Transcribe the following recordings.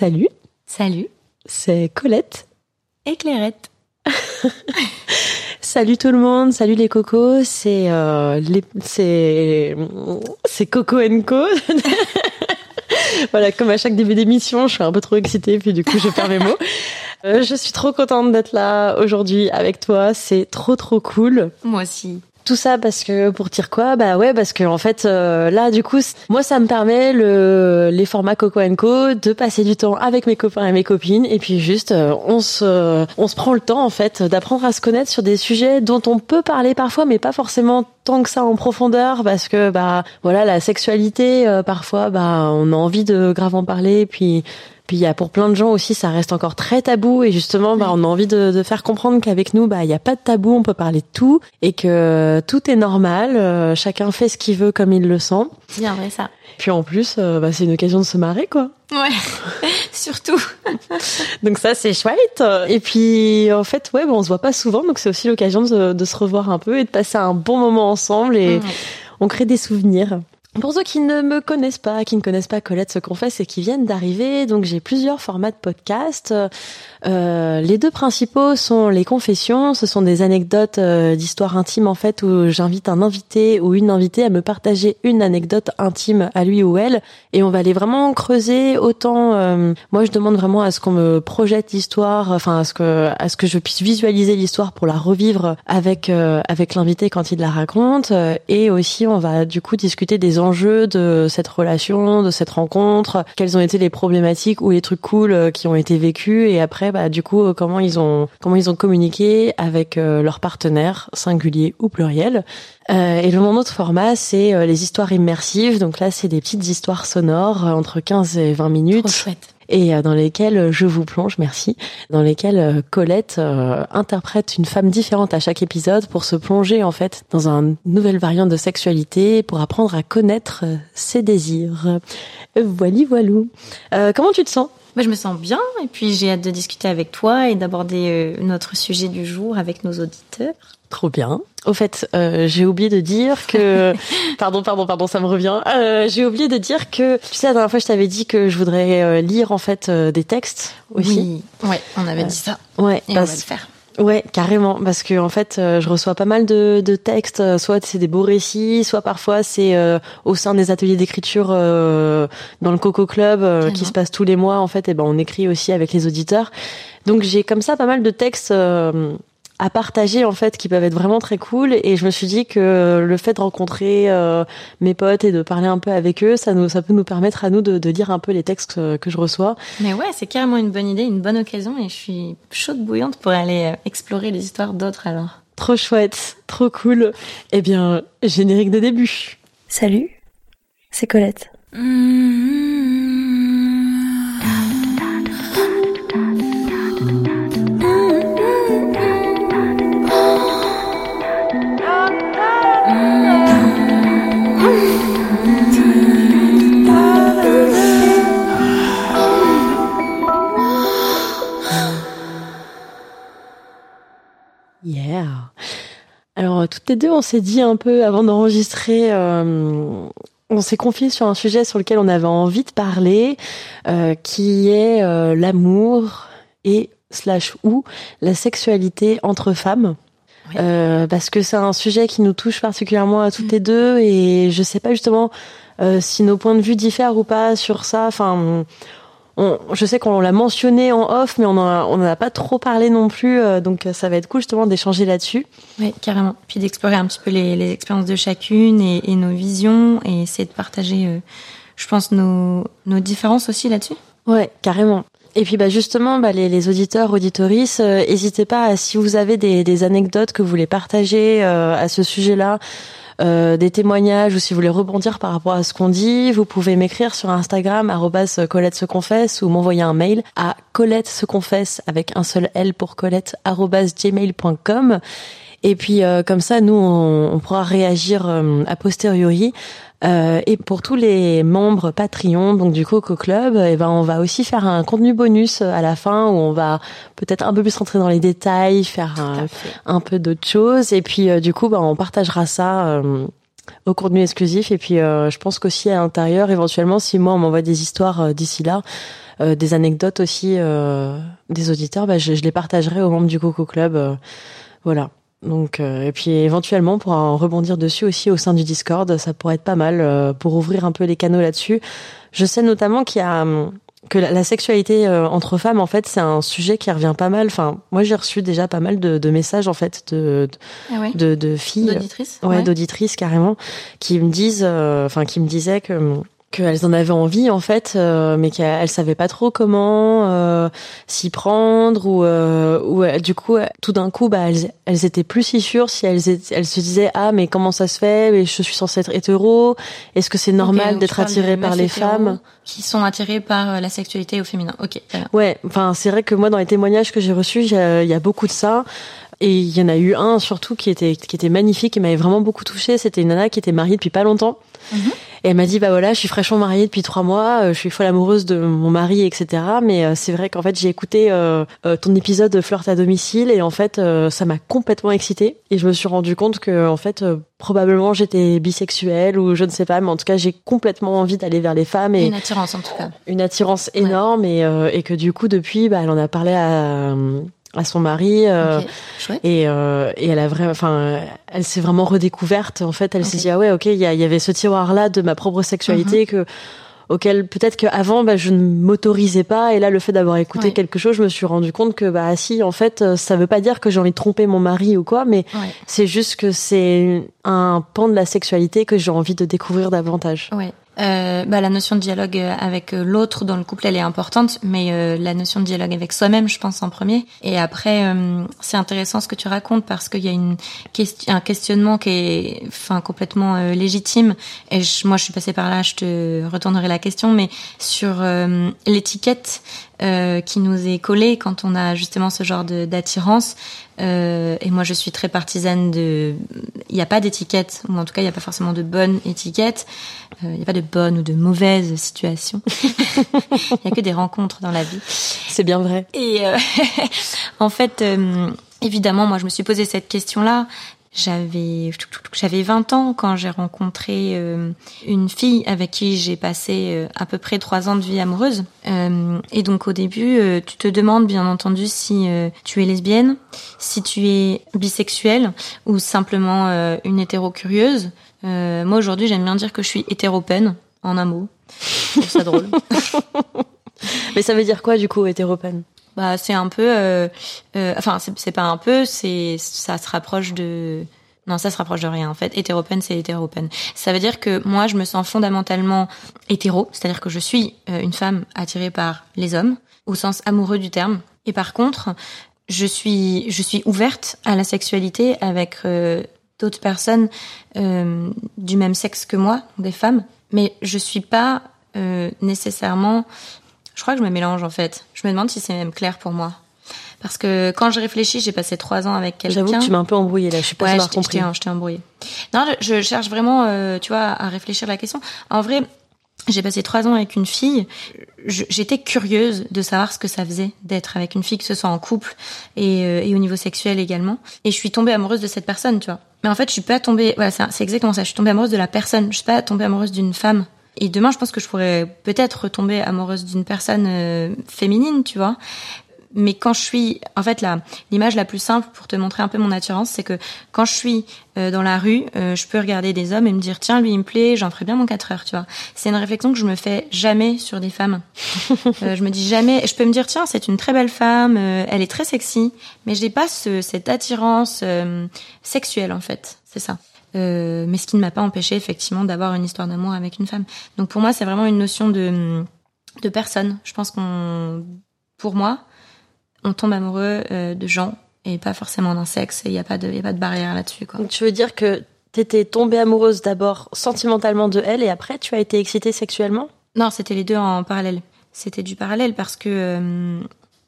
Salut, Salut, c'est Colette. éclairette. Salut tout le monde, salut les cocos, c'est euh, c'est c'est Coco Co. voilà, comme à chaque début d'émission, je suis un peu trop excitée puis du coup je perds mes mots. Euh, je suis trop contente d'être là aujourd'hui avec toi, c'est trop trop cool. Moi aussi. Tout ça parce que pour dire quoi? Bah ouais parce que en fait euh, là du coup moi ça me permet le les formats Coco Co de passer du temps avec mes copains et mes copines et puis juste euh, on se on se prend le temps en fait d'apprendre à se connaître sur des sujets dont on peut parler parfois mais pas forcément tant que ça en profondeur parce que bah voilà la sexualité euh, parfois bah on a envie de grave en parler puis puis il y a pour plein de gens aussi, ça reste encore très tabou et justement, bah, on a envie de, de faire comprendre qu'avec nous, bah, il n'y a pas de tabou, on peut parler de tout et que tout est normal, euh, chacun fait ce qu'il veut comme il le sent. C'est bien vrai ça. Puis en plus, euh, bah, c'est une occasion de se marrer, quoi. Ouais, surtout. Donc ça, c'est chouette. Et puis, en fait, ouais, bah, on se voit pas souvent, donc c'est aussi l'occasion de, de se revoir un peu et de passer un bon moment ensemble et on crée des souvenirs. Pour ceux qui ne me connaissent pas, qui ne connaissent pas Colette se confesse et qui viennent d'arriver, donc j'ai plusieurs formats de podcast. Euh, les deux principaux sont les confessions. Ce sont des anecdotes euh, d'histoires intimes en fait où j'invite un invité ou une invitée à me partager une anecdote intime à lui ou elle et on va aller vraiment creuser autant. euh, moi, je demande vraiment à ce qu'on me projette l'histoire, enfin à ce que à ce que je puisse visualiser l'histoire pour la revivre avec euh, avec l'invité quand il la raconte et aussi on va du coup discuter des enjeux de cette relation, de cette rencontre, quelles ont été les problématiques ou les trucs cool qui ont été vécus et après bah du coup euh, comment ils ont comment ils ont communiqué avec euh, leur partenaire singulier ou pluriel. Euh, et le mon autre format c'est euh, les histoires immersives. Donc là c'est des petites histoires sonores euh, entre 15 et 20 minutes Trop chouette. et dans lesquelles je vous plonge, merci, dans lesquelles Colette euh, interprète une femme différente à chaque épisode pour se plonger en fait dans une nouvelle variante de sexualité, pour apprendre à connaître ses désirs. Voili voilou. Euh, comment tu te sens? Moi, je me sens bien et puis j'ai hâte de discuter avec toi et d'aborder euh, notre sujet du jour avec nos auditeurs. Trop bien. Au fait, euh, j'ai oublié de dire que, pardon, pardon, pardon, ça me revient. Euh, j'ai oublié de dire que, tu sais, la dernière fois, je t'avais dit que je voudrais lire en fait euh, des textes aussi. Oui, ouais, on avait dit ça. Ouais, Et on va le faire. Ouais, carrément, parce que en fait, euh, je reçois pas mal de, de textes, euh, soit c'est des beaux récits, soit parfois c'est euh, au sein des ateliers d'écriture euh, dans le Coco Club euh, qui se passe tous les mois. En fait, et ben on écrit aussi avec les auditeurs. Donc j'ai comme ça pas mal de textes euh, à partager en fait qui peuvent être vraiment très cool. Et je me suis dit que le fait de rencontrer euh, mes potes et de parler un peu avec eux, ça nous, ça peut nous permettre à nous de, de lire un peu les textes que, que je reçois. Mais ouais, c'est carrément une bonne idée, une bonne occasion et je suis chaude bouillante pour aller euh, explorer les histoires d'autres alors. Trop chouette, trop cool. Eh bien, générique de début. Salut, c'est Colette. toutes les deux, on s'est dit un peu avant d'enregistrer, euh, on s'est confié sur un sujet sur lequel on avait envie de parler, euh, qui est euh, l'amour et slash ou la sexualité entre femmes. Parce que c'est un sujet qui nous touche particulièrement à toutes mm. les deux et je sais pas justement si nos points de vue diffèrent ou pas sur ça. Enfin, je sais qu'on l'a mentionné en off, mais on n'en a, pas trop parlé non plus. Euh, donc ça va être cool justement d'échanger là-dessus. Oui, carrément. Puis d'explorer un petit peu les, expériences de chacune et, nos visions et essayer de partager, euh, je pense, nos, nos différences aussi là-dessus. Ouais, carrément. Et puis bah justement, bah, les, les auditeurs, auditorices, n'hésitez pas si vous avez des, des, anecdotes que vous voulez partager à ce sujet-là, euh, des témoignages ou si vous voulez rebondir par rapport à ce qu'on dit, vous pouvez m'écrire sur Instagram Colette se confesse ou m'envoyer un mail à Colette se confesse avec un seul L pour Colette gmail.com. Et puis euh, comme ça, nous on, pourra réagir euh, a posteriori euh, et pour tous les membres Patreon, donc du Coco Club, eh ben on va aussi faire un contenu bonus à la fin où on va peut-être un peu plus rentrer dans les détails, faire un, peu d'autres choses. Et puis euh, du coup, ben, on partagera ça euh, au contenu exclusif. Et puis je pense qu'aussi à l'intérieur, éventuellement, si moi on m'envoie des histoires d'ici là, des anecdotes aussi des auditeurs, ben, je, je, les partagerai aux membres du Coco Club. voilà. Donc euh, et puis éventuellement pour en rebondir dessus aussi au sein du Discord, ça pourrait être pas mal euh, pour ouvrir un peu les canaux là-dessus. Je sais notamment qu'il y a hum, que la, sexualité euh, entre femmes en fait c'est un sujet qui revient pas mal. Enfin moi j'ai reçu déjà pas mal de, de messages en fait de de, ah de, de filles, d'auditrices, ouais, d'auditrices carrément, qui me disent, enfin qui me disaient que hum, qu'elles en avaient envie en fait, euh, mais qu'elles savaient pas trop comment euh, s'y prendre ou euh, ou du coup tout d'un coup bah elles, elles étaient plus si sûres si elles elles se disaient ah mais comment ça se fait? Mais je suis censée être hétéro. Est-ce que c'est normal d'être attirée par les femmes? qui sont attirées par la sexualité au féminin. Ok ouais enfin c'est vrai que moi dans les témoignages que j'ai reçus il y, y a, beaucoup de ça et il y en a eu un surtout qui était qui était magnifique et m'avait vraiment beaucoup touché c'était une nana qui était mariée depuis pas longtemps. Mhm. Et elle m'a dit bah voilà, je suis fraîchement mariée depuis trois mois, euh, je suis folle amoureuse de mon mari, etc. Mais euh, c'est vrai qu'en fait j'ai écouté euh, ton épisode de flirt à domicile et en fait ça m'a complètement excitée. Et je me suis rendu compte que en fait probablement j'étais bisexuelle ou je ne sais pas, mais en tout cas j'ai complètement envie d'aller vers les femmes et une attirance en tout cas, une attirance énorme. Et, et que du coup depuis bah elle en a parlé à à son mari euh, et euh, et elle a vraiment enfin elle s'est vraiment redécouverte en fait. Elle s'est dit ah ouais ok il y, y, avait ce tiroir là de ma propre sexualité mhm. que auquel peut-être qu'avant bah, je ne m'autorisais pas. Et là le fait d'avoir écouté quelque chose je me suis rendu compte que bah si en fait euh, ça veut pas dire que j'ai envie de tromper mon mari ou quoi mais c'est juste que c'est un pan de la sexualité que j'ai envie de découvrir davantage. Ouais euh, bah, la notion de dialogue euh, avec euh, l'autre dans le couple, elle est importante, mais euh, la notion de dialogue avec soi-même, je pense en premier. Et après, c'est intéressant ce que tu racontes parce qu'il y a une un questionnement qui est, enfin, complètement légitime. Et moi, je suis passée par là, je te retournerai la question, mais sur l'étiquette euh, qui nous est collée quand on a justement ce genre d'attirance. Euh, et moi, je suis très partisane de. Il n'y a pas d'étiquette, ou en tout cas, il n'y a pas forcément de bonne étiquette. Euh, il n'y a pas de bonne ou de mauvaise situation. Il n'y a que des rencontres dans la vie. C'est bien vrai. Et euh, en fait, évidemment, moi, je me suis posé cette question-là. J'avais j'avais 20 ans quand j'ai rencontré euh, une fille avec qui j'ai passé euh, à peu près trois ans de vie amoureuse. Euh, et donc au début, tu te demandes bien entendu si tu es lesbienne, si tu es bisexuelle ou simplement une hétéro curieuse. moi aujourd'hui, j'aime bien dire que je suis hétéropène en un mot. Je trouve ça drôle. Mais ça veut dire quoi du coup hétéropène? Bah, c'est un peu, euh, euh, enfin, c'est pas un peu, c'est, ça se rapproche de, non, ça se rapproche de rien en fait. Hétéropène, c'est hétéropène. Ça veut dire que moi, je me sens fondamentalement hétéro, c'est-à-dire que je suis euh, une femme attirée par les hommes au sens amoureux du terme. Et par contre, je suis, je suis ouverte à la sexualité avec d'autres personnes du même sexe que moi, des femmes, mais je suis pas nécessairement je crois que je me mélange en fait. Je me demande si c'est même clair pour moi. Parce que quand je réfléchis, j'ai passé trois ans avec quelqu'un. J'avoue que tu m'as un peu embrouillé là. Je suis pas ouais, compris. Je t'ai embrouillé. Non, je cherche vraiment, euh, tu vois, à réfléchir à la question. En vrai, j'ai passé trois ans avec une fille. J'étais curieuse de savoir ce que ça faisait d'être avec une fille, que ce soit en couple et, euh, et, au niveau sexuel également. Et je suis tombée amoureuse de cette personne, tu vois. Mais en fait, je suis pas tombée. Voilà, c'est exactement ça. Je suis tombée amoureuse de la personne. Je suis pas tombée amoureuse d'une femme. Et demain, je pense que je pourrais peut-être tomber amoureuse d'une personne euh, féminine, tu vois mais quand je suis, en fait, la l'image la plus simple pour te montrer un peu mon attirance, c'est que quand je suis euh, dans la rue, euh, je peux regarder des hommes et me dire tiens lui il me plaît, j'en ferai bien mon 4 heures, tu vois. C'est une réflexion que je me fais jamais sur des femmes. euh, je me dis jamais, je peux me dire tiens c'est une très belle femme, euh, elle est très sexy, mais j'ai pas ce, cette attirance sexuelle en fait, c'est ça. Mais ce qui ne m'a pas empêché effectivement d'avoir une histoire d'amour avec une femme. Donc pour moi c'est vraiment une notion de de personne. Je pense qu'on, pour moi, on tombe amoureux euh, de gens et pas forcément d'un sexe. Il n'y a pas de, y a pas de barrière là-dessus. Quoi. Donc tu veux dire que t'étais tombée amoureuse d'abord sentimentalement de elle et après tu as été excitée sexuellement? Non, c'était les deux en parallèle. C'était du parallèle parce que euh,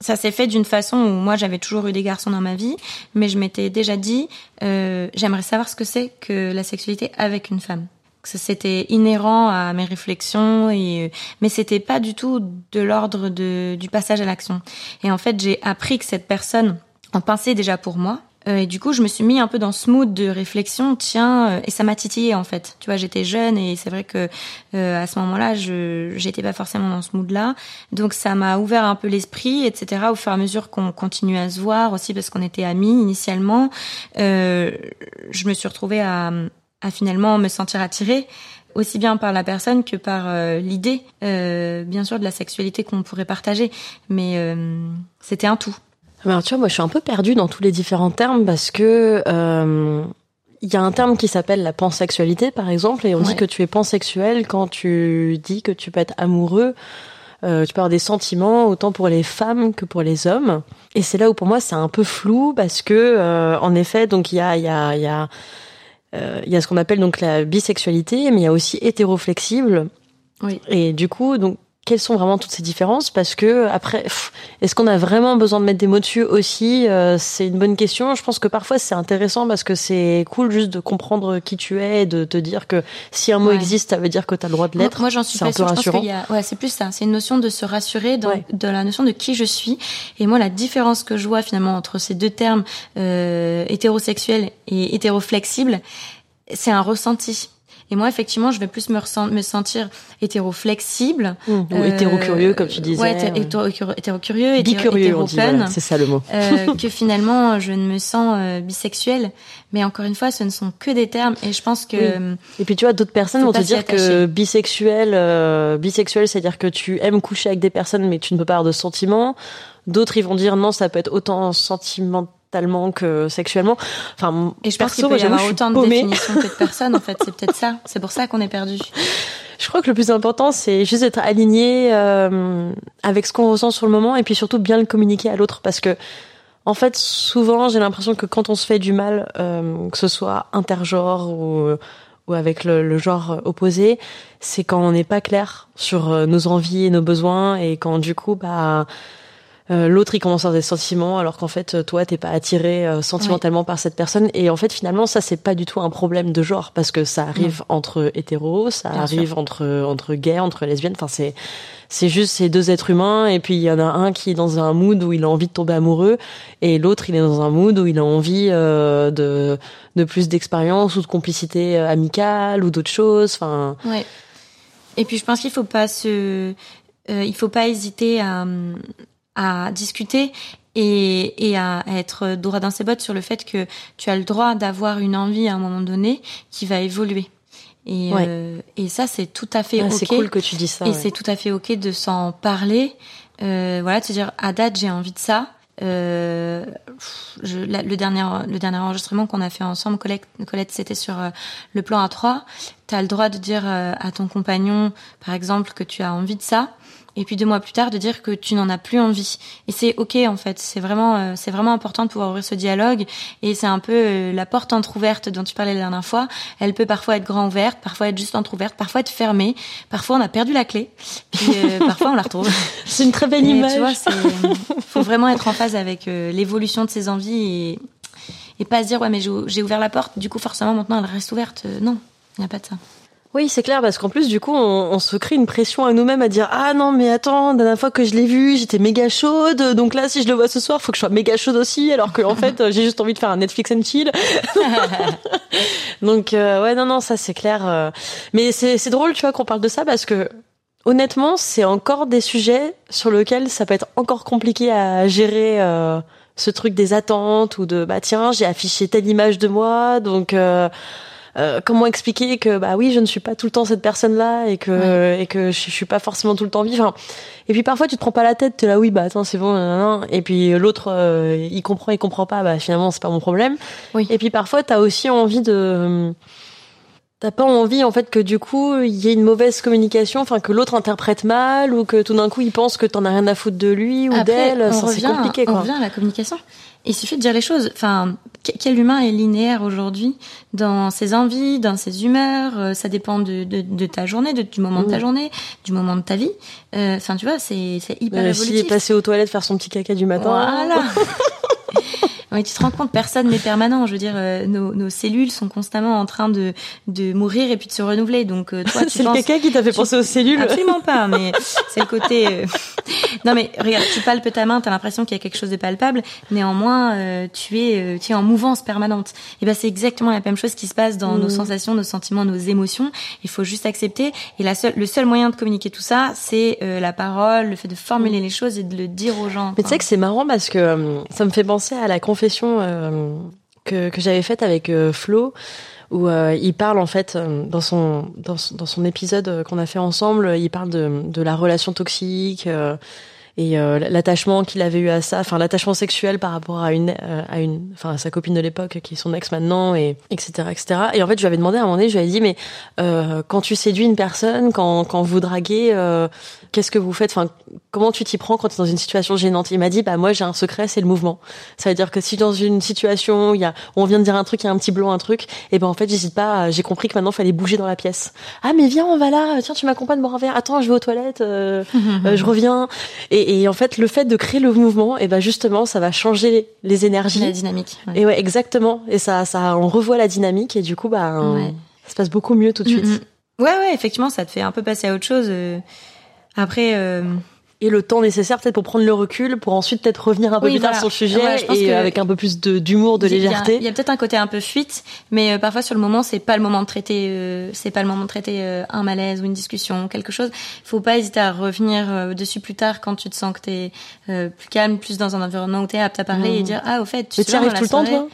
ça s'est fait d'une façon où moi j'avais toujours eu des garçons dans ma vie, mais je m'étais déjà dit euh, j'aimerais savoir ce que c'est que la sexualité avec une femme c'était inhérent à mes réflexions et mais c'était pas du tout de l'ordre de du passage à l'action. Et en fait, j'ai appris que cette personne en pensait déjà pour moi. Euh, et du coup, je me suis mis un peu dans ce mood de réflexion, tiens, euh, et ça m'a titillé en fait. Tu vois, j'étais jeune et c'est vrai que euh, à ce moment-là, je j'étais pas forcément dans ce mood-là. Donc ça m'a ouvert un peu l'esprit, etc. Au fur et à mesure qu'on continuait à se voir aussi parce qu'on était amis initialement, je me suis retrouvée à à finalement me sentir attirée aussi bien par la personne que par euh, l'idée, euh, bien sûr, de la sexualité qu'on pourrait partager. Mais euh, c'était un tout. Alors, tu vois, moi, je suis un peu perdue dans tous les différents termes parce que il y a un terme qui s'appelle la pansexualité, par exemple, et on dit que tu es pansexuel quand tu dis que tu peux être amoureux. tu peux avoir des sentiments autant pour les femmes que pour les hommes. Et c'est là où pour moi c'est un peu flou parce que en effet, donc il y a il y a il y a euh, il y a ce qu'on appelle donc la bisexualité, mais il y a aussi hétéroflexible. Oui. Et du coup, donc quelles sont vraiment toutes ces différences Parce que après, est-ce qu'on a vraiment besoin de mettre des mots dessus aussi euh, C'est une bonne question. Je pense que parfois c'est intéressant parce que c'est cool juste de comprendre qui tu es, et de te dire que si un mot existe, ça veut dire que tu as le droit de l'être. Moi, j'en suis pas un sûre. Peu rassurant. y a... Ouais, c'est plus ça. C'est une notion de se rassurer dans de la notion de qui je suis. Et moi, la différence que je vois finalement entre ces deux termes euh, hétérosexuel et hétéroflexible, c'est un ressenti. Et moi, effectivement, je vais plus me, me sentir hétéro-flexible. Mmh. ou euh, hétéro-curieux, comme tu disais. Ouais, hétéro-curieux, hétéro-open. C'est ça le mot. euh, que finalement, je ne me sens euh, bisexuelle. Mais encore une fois, ce ne sont que des termes. Et je pense que... Et puis tu vois, d'autres personnes vont te dire que bisexuel, euh, bisexuel, c'est-à-dire que tu aimes coucher avec des personnes, mais tu ne peux pas avoir de sentiments. D'autres, ils vont dire non, ça peut être autant sentimental mentalement que sexuellement. Enfin, et je pense qu'il peut y avoir autant de définitions que de personnes. En fait, c'est peut-être ça. C'est pour ça qu'on est perdu. Je crois que le plus important, c'est juste d'être aligné euh, avec ce qu'on ressent sur le moment et puis surtout bien le communiquer à l'autre parce que en fait, souvent, j'ai l'impression que quand on se fait du mal, euh, que ce soit intergenre ou ou avec le, le genre opposé, c'est quand on n'est pas clair sur euh, nos envies et nos besoins et quand du coup, bah euh, l'autre il commence à avoir des sentiments alors qu'en fait euh, toi t'es pas attiré euh, sentimentalement par cette personne. Et en fait finalement ça c'est pas du tout un problème de genre parce que ça arrive entre hétéros ça arrive entre entre gays entre lesbiennes. Enfin c'est c'est juste ces deux êtres humains. Et puis il y en a un qui est dans un mood où il a envie de tomber amoureux et l'autre il est dans un mood où il a envie de de plus d'expérience ou de complicité amicale ou d'autres choses. Enfin ouais. Et puis je pense qu'il faut pas se il faut pas hésiter à, à discuter et, et à être droit dans ses bottes sur le fait que tu as le droit d'avoir une envie à un moment donné qui va évoluer. Et, euh, et ça, c'est tout à fait ok. C'est cool que tu dis ça. Et c'est tout à fait ok de s'en parler. Euh, voilà, de se dire à date, j'ai envie de ça. Euh, je, le dernier le dernier enregistrement qu'on a fait ensemble, Colette, Colette c'était sur euh, le plan A3. Tu as le droit de dire euh, à ton compagnon, par exemple, que tu as envie de ça et puis deux mois plus tard de dire que tu n'en as plus envie. Et c'est ok en fait. C'est vraiment euh, c'est vraiment important de pouvoir ouvrir ce dialogue. Et c'est un peu euh, la porte entrouverte dont tu parlais la dernière fois. Elle peut parfois être grand ouverte parfois être juste entrouverte parfois être fermée. Parfois on a perdu la clé. Puis euh, parfois on la retrouve. C'est une très belle image tu vois faut vraiment être en phase avec l'évolution de ses envies et et pas se dire ouais mais j'ai ouvert la porte. Du coup forcément maintenant elle reste ouverte. Non il n'y a pas de ça Oui, c'est clair, parce qu'en plus, du coup, on, on se crée une pression à nous-mêmes à dire ah non mais attends, la dernière fois que je l'ai vu, j'étais méga chaude, donc là si je le vois ce soir, faut que je sois méga chaude aussi, alors que en fait j'ai juste envie de faire un Netflix and chill. donc euh, ouais non non ça c'est clair, euh. mais c'est c'est drôle tu vois qu'on parle de ça parce que honnêtement c'est encore des sujets sur lesquels ça peut être encore compliqué à gérer. euh, ce truc des attentes ou de bah tiens j'ai affiché telle image de moi donc euh, euh, comment expliquer que bah oui je ne suis pas tout le temps cette personne là et que et que je, je suis pas forcément tout le temps vive enfin, et puis parfois tu te prends pas la tête t'es là oui bah attends c'est bon nan, nan, et puis l'autre euh, il comprend il comprend pas bah finalement c'est pas mon problème Oui. et puis parfois t'as aussi envie de T'as pas envie en fait que du coup il y ait une mauvaise communication, enfin que l'autre interprète mal ou que tout d'un coup il pense que t'en as rien à foutre de lui ou d'elle. on Ça, C'est compliqué on quoi. revient à la communication. Il suffit de dire les choses. Enfin, quel humain est linéaire aujourd'hui dans ses envies, dans ses humeurs euh, Ça dépend de, de, de ta journée, de, du moment de ta Mm. journée, du moment de ta vie. Euh, Enfin, tu vois, c'est hyper Euh, S'il est évolutif. passé aux toilettes faire son petit caca du matin. Voilà. Oui, tu te rends compte, personne n'est permanent. Je veux dire, euh, nos, nos cellules sont constamment en train de, de mourir et puis de se renouveler. Donc, euh, toi, tu C'est le caca qui t'a fait tu- penser aux cellules. Absolument pas, mais c'est le côté. euh, Non, mais regarde, tu palpes ta main, t'as l'impression qu'il y a quelque chose de palpable. Néanmoins, euh, tu es, euh, tu es en mouvance permanente. Et ben, c'est exactement la même chose qui se passe dans nos sensations, nos sentiments, nos émotions. Il faut juste accepter. Et la seule, le seul moyen de communiquer tout ça, c'est euh, la parole, le fait de formuler les choses et de le dire aux gens. Mais tu sais que c'est marrant parce que ça me fait penser à la euh, que, j'avais faite avec euh, Flo où euh, il parle en fait dans son dans, son- épisode qu'on a fait ensemble, il parle de, la relation toxique et euh, l'attachement qu'il avait eu à ça, enfin l'attachement sexuel par rapport à une euh, à une enfin à sa copine de l'époque qui est son ex maintenant et etc etc. Et en fait je lui avais demandé à un moment donné, je lui avais dit mais euh, quand tu séduis une personne, quand quand vous draguez, euh, qu'est-ce que vous faites? Enfin comment tu t'y prends quand tu es dans une situation gênante? Il m'a dit bah moi j'ai un secret, c'est le mouvement. Ça veut dire que si dans une situation où il y a on vient de dire un truc, il y a un petit blanc, un truc, et ben en fait j'hésite pas. J'ai compris que maintenant fallait bouger dans la pièce. Ah mais viens on va là. Tiens tu m'accompagnes boire un verre. Attends je vais aux toilettes. euh, euh, je reviens. Et, et en fait le fait de créer le mouvement, et ben justement ça va changer les énergies. la dynamique. ouais. Et ouais exactement. Et ça ça on revoit la dynamique et du coup bah Ouais. ça se passe beaucoup mieux tout de suite. Mm, mm. Ouais, ouais, effectivement, ça te fait un peu passer à autre chose. euh. Après, euh, et le temps nécessaire peut-être pour prendre le recul, pour ensuite peut-être revenir un peu Oui, plus tard sur le sujet Ouais, et que- avec un peu plus d'humour, de il légèreté. Il y a, peut-être un côté un peu fuite, mais euh, parfois sur le moment, c'est pas le moment de traiter, euh, c'est pas le moment de traiter euh, un malaise ou une discussion, quelque chose. Faut pas hésiter à revenir euh, dessus plus tard quand tu te sens que t'es euh, plus calme, plus dans un environnement où t'es apte à parler et dire ah au fait, tu Mais tu souviens, arrives dans tout le temps toi?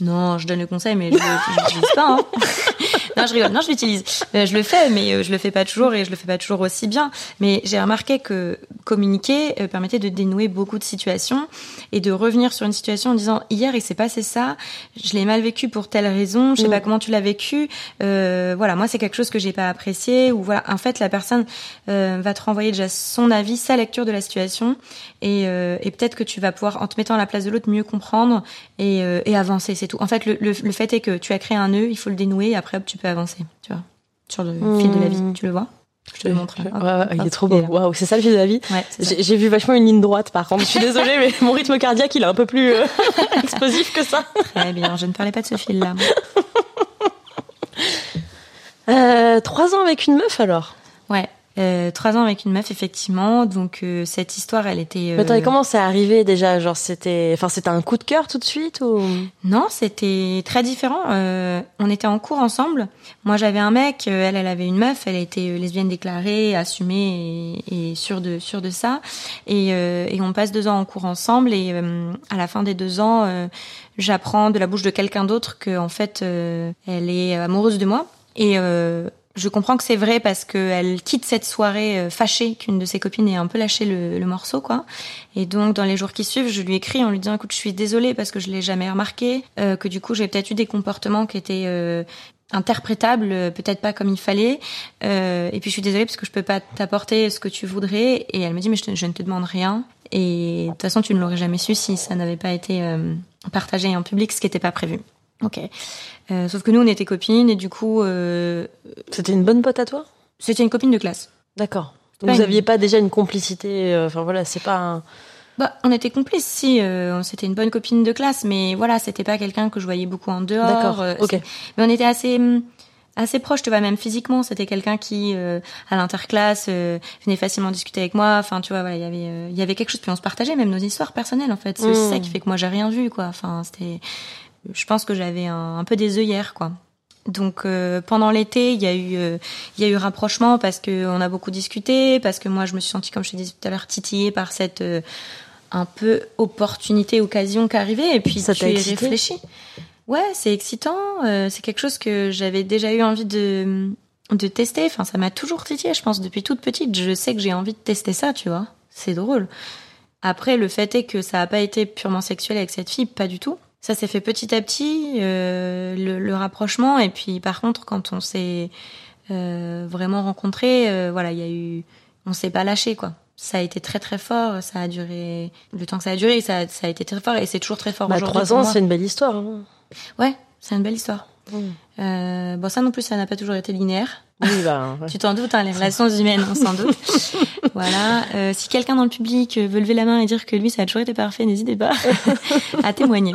Non, je donne le conseil, mais je l'utilise pas. Hein. non, je rigole. Non, je l'utilise. Euh, Je le fais, mais euh, je le fais pas toujours et je le fais pas toujours aussi bien. Mais j'ai remarqué que communiquer euh, permettait de dénouer beaucoup de situations et de revenir sur une situation en disant hier il s'est passé ça, je l'ai mal vécu pour telle raison, je sais Mm. pas comment tu l'as vécu. Euh, voilà, moi c'est quelque chose que j'ai pas apprécié ou voilà. En fait, la personne euh, va te renvoyer déjà son avis, sa lecture de la situation et, euh, et peut-être que tu vas pouvoir en te mettant à la place de l'autre mieux comprendre et, euh, et avancer, c'est tout. En fait, le, le, le fait est que tu as créé un nœud, il faut le dénouer et après hop, tu peux avancer, tu vois, sur le fil de la vie. Tu le vois? Je te le montre. Ouais, Hop, ouais, il est trop beau. Waouh, c'est ça le fil de la vie? Ouais. J'ai vu vachement une ligne droite par contre. Je suis désolée, mais mon rythme cardiaque il est un peu plus euh, explosif que ça. Très bien, je ne parlais pas de ce fil-là. Euh, trois ans avec une meuf alors? Ouais. Euh, trois ans avec une meuf effectivement donc euh, cette histoire elle était euh, Mais attends, et comment c'est arrivé déjà? Genre c'était, enfin c'était un coup de cœur tout de suite ou? Non, c'était très différent. Euh, on était en cours ensemble. Moi, j'avais un mec. euh, Elle, elle avait une meuf. Elle était euh, lesbienne déclarée, assumée et, et sûre de sûre de ça. Et, euh, et on passe deux ans en cours ensemble. Et euh, à la fin des deux ans, euh, j'apprends de la bouche de quelqu'un d'autre que en fait, euh, elle est amoureuse de moi. Et euh, je comprends que c'est vrai parce qu'elle quitte cette soirée euh, fâchée qu'une de ses copines ait un peu lâché le, morceau, quoi. Et donc, dans les jours qui suivent, je lui écris en lui disant, écoute, je suis désolée parce que je l'ai jamais remarqué, euh, que du coup, j'ai peut-être eu des comportements qui étaient euh, interprétables, euh, peut-être pas comme il fallait. Euh, et puis, je suis désolée parce que je peux pas t'apporter ce que tu voudrais. Et elle me dit, mais je ne te demande rien. Et de toute façon, tu ne l'aurais jamais su si ça n'avait pas été euh, partagé en public, ce qui n'était pas prévu. Ok. Euh, sauf que nous, on était copines et du coup, euh, c'était une bonne pote à toi? c'était une copine de classe. D'accord. pas Vous une- aviez pas déjà une complicité euh, Enfin voilà, c'est pas. Un... Bah, on était complices, si. Euh, c'était une bonne copine de classe, mais voilà, c'était pas quelqu'un que je voyais beaucoup en dehors. D'accord. euh, ok. Mais on était assez hum, assez proche, tu vois, même physiquement. C'était quelqu'un qui, euh, à l'interclasse, euh, venait facilement discuter avec moi. Enfin, tu vois, voilà, il y avait, euh, il y avait quelque chose. Puis on se partageait même nos histoires personnelles, en fait. C'est Mm. ça qui fait que moi, j'ai rien vu, quoi. Enfin, c'était, je pense que j'avais un, un peu des œillères, quoi. Donc euh, pendant l'été, il y a eu euh, il y a eu rapprochement parce que on a beaucoup discuté, parce que moi je me suis sentie comme je te disais tout à l'heure titillée par cette euh, un peu opportunité occasion qui arrivait et puis Ça tu t'a y réfléchis. Ouais, c'est excitant, euh, c'est quelque chose que j'avais déjà eu envie de de tester, enfin ça m'a toujours titillé, je pense depuis toute petite, je sais que j'ai envie de tester ça, tu vois. C'est drôle. Après le fait est que ça a pas été purement sexuel avec cette fille, pas du tout. Ça s'est fait petit à petit, euh, le, le rapprochement. Et puis, par contre, quand on s'est euh, vraiment rencontrés, euh, voilà, il y a eu, on s'est pas lâché, quoi. Ça a été très très fort. Ça a duré le temps que ça a duré. Ça, ça a été très fort et c'est toujours très fort Bah, aujourd'hui. trois ans, c'est une belle histoire. Hein. Ouais, c'est une belle histoire. Mm. Euh, bon, ça non plus, ça n'a pas toujours été linéaire. Oui, bah, ouais. Tu t'en doutes, hein, les relations humaines, on s'en doute. voilà. Euh, si quelqu'un dans le public veut lever la main et dire que lui, ça a toujours été parfait, n'hésitez pas à témoigner.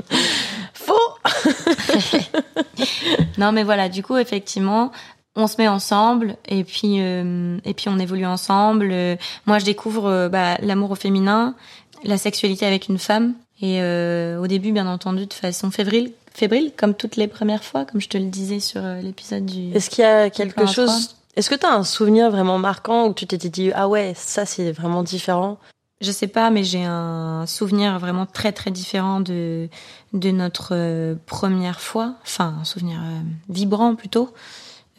Faux Non, mais voilà, du coup, effectivement, on se met ensemble et puis euh, et puis on évolue ensemble. Euh, moi, je découvre euh, bah, l'amour au féminin, la sexualité avec une femme et euh, au début, bien entendu, de façon fébrile, fébrile, comme toutes les premières fois, comme je te le disais sur euh, l'épisode du. Est-ce qu'il y a quelque chose... Est-ce que tu as un souvenir vraiment marquant où tu t'étais dit, ah ouais, ça c'est vraiment différent? Je sais pas, mais j'ai un souvenir vraiment très très différent de de notre euh, première fois. Enfin, un souvenir euh, vibrant plutôt.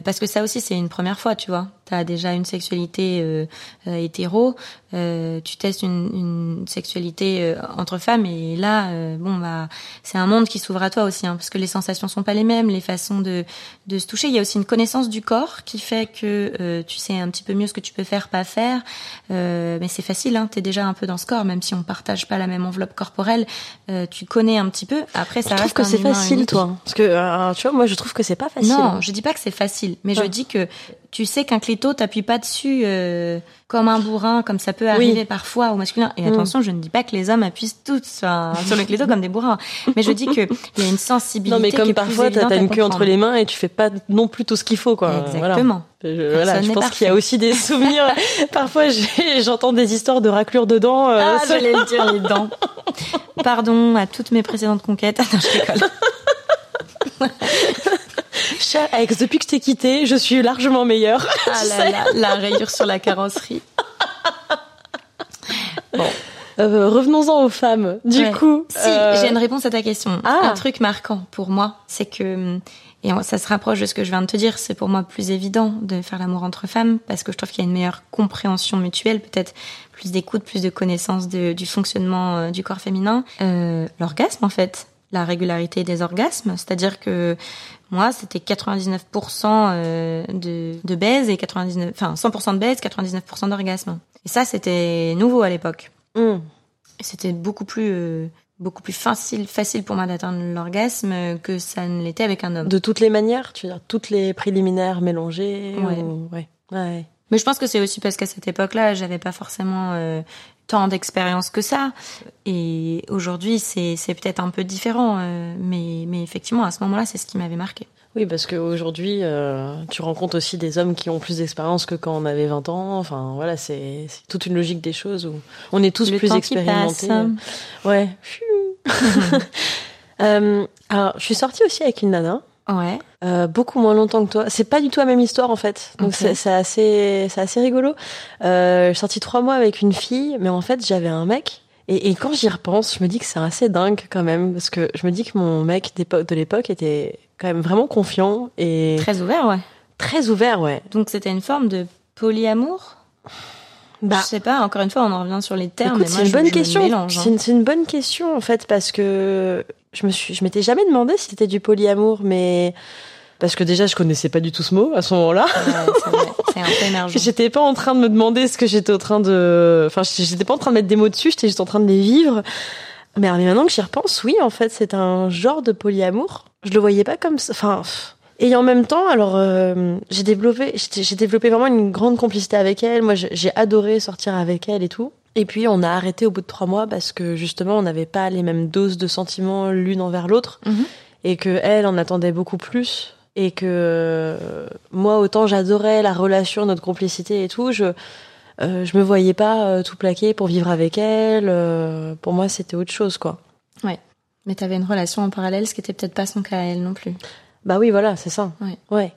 Parce que ça aussi, c'est une première fois, tu vois. T'as déjà une sexualité euh, euh, hétéro, euh, tu testes une, une sexualité euh, entre femmes, et là, euh, bon bah, c'est un monde qui s'ouvre à toi aussi, hein, parce que les sensations sont pas les mêmes, les façons de de se toucher. Il y a aussi une connaissance du corps qui fait que euh, tu sais un petit peu mieux ce que tu peux faire, pas faire. Euh, mais c'est facile, hein, t'es déjà un peu dans ce corps, même si on partage pas la même enveloppe corporelle, euh, tu connais un petit peu. Après, ça Je trouve que c'est facile, unique. toi. Parce que, euh, tu vois, moi je trouve que c'est pas facile. Non, je dis pas que c'est facile, mais je dis que tu sais qu'un clito t'appuie pas dessus euh, comme un bourrin, comme ça peut arriver parfois au masculin. Et Mm. attention, je ne dis pas que les hommes appuient tous enfin, sur le clito comme des bourrins, mais je dis que il y a une sensibilité. Non, mais qui comme est plus parfois, t'as une queue entre les mains et tu fais pas non plus tout ce qu'il faut, quoi. Voilà. Exactement. Je, voilà, je pense qu'il y a aussi des souvenirs. Parfois, j'entends des histoires de raclures dedans. euh, Ah, j'allais le dire les dents. Pardon à toutes mes précédentes conquêtes. Non, je rigole. Cher ex, depuis que je t'ai quitté, je suis largement meilleure. Ah là là, la rayure sur la carrosserie. Euh, Revenons-en aux femmes. Du Ouais. coup, Si, euh, j'ai une réponse à ta question. Ah. Un truc marquant pour moi, c'est que, et ça se rapproche de ce que je viens de te dire, c'est pour moi plus évident de faire l'amour entre femmes, parce que je trouve qu'il y a une meilleure compréhension mutuelle, peut-être plus d'écoute, plus de connaissance de- du fonctionnement euh, du corps féminin. Euh, L'orgasme, en fait, la régularité des orgasmes, c'est-à-dire que moi, c'était 99% euh, de, de baise et 99, enfin 100% de baise, 99% d'orgasme. Et ça, c'était nouveau à l'époque. Et C'était beaucoup plus euh, beaucoup plus facile facile pour moi d'atteindre l'orgasme que ça ne l'était avec un homme. de toutes les manières, tu veux dire, toutes les préliminaires mélangées. Ouais. ou- ouais. ouais. Mais je pense que c'est aussi parce qu'à cette époque-là, j'avais pas forcément euh, tant d'expérience que ça. Et aujourd'hui, c'est c'est peut-être un peu différent, euh, mais mais effectivement, à ce moment-là, c'est ce qui m'avait marqué. Oui, parce qu'aujourd'hui, euh, tu rencontres aussi des hommes qui ont plus d'expérience que quand on avait 20 ans. Enfin, voilà, c'est toute une logique des choses où on est tous Le plus temps qui expérimentés. passe. Ouais. Euh, alors, je suis sortie aussi avec une nana. Ouais. Euh, beaucoup moins longtemps que toi. C'est pas du tout la même histoire en fait. Donc c'est assez, c'est assez rigolo. Euh, je suis sortie trois mois avec une fille, mais en fait j'avais un mec. Et, et quand j'y repense, je me dis que c'est assez dingue quand même, parce que je me dis que mon mec de l'époque était quand même vraiment confiant et très, Très ouvert, ouais. ouvert, ouais. Donc c'était une forme de polyamour? Bah, je sais pas. Encore une fois, on en revient sur les termes. moi, c'est une je- bonne je question. mélange, hein. C'est une, c'est une bonne question en fait, parce que je me suis, je m'étais jamais demandé si c'était du polyamour, mais parce que déjà je connaissais pas du tout ce mot à ce moment-là. Ouais. J'étais pas en train de me demander ce que j'étais en train de, enfin, j'étais pas en train de mettre des mots dessus, j'étais juste en train de les vivre. Mais mais maintenant que j'y repense, oui, en fait, c'est un genre de polyamour. Je le voyais pas comme ça. Enfin, et en même temps, alors, euh, j'ai développé, j'ai développé vraiment une grande complicité avec elle. Moi, j'ai adoré sortir avec elle et tout. Et puis, on a arrêté au bout de trois mois parce que justement, on n'avait pas les mêmes doses de sentiments l'une envers l'autre Mhm. et que elle en attendait beaucoup plus et que moi autant j'adorais la relation, notre complicité et tout, je euh, je me voyais pas euh, tout plaquer pour vivre avec elle. euh, pour moi, c'était autre chose, quoi. Mais t'avais une relation en parallèle, ce qui était peut-être pas son cas à elle non plus. Bah oui, voilà, c'est ça. Ouais. Ouais.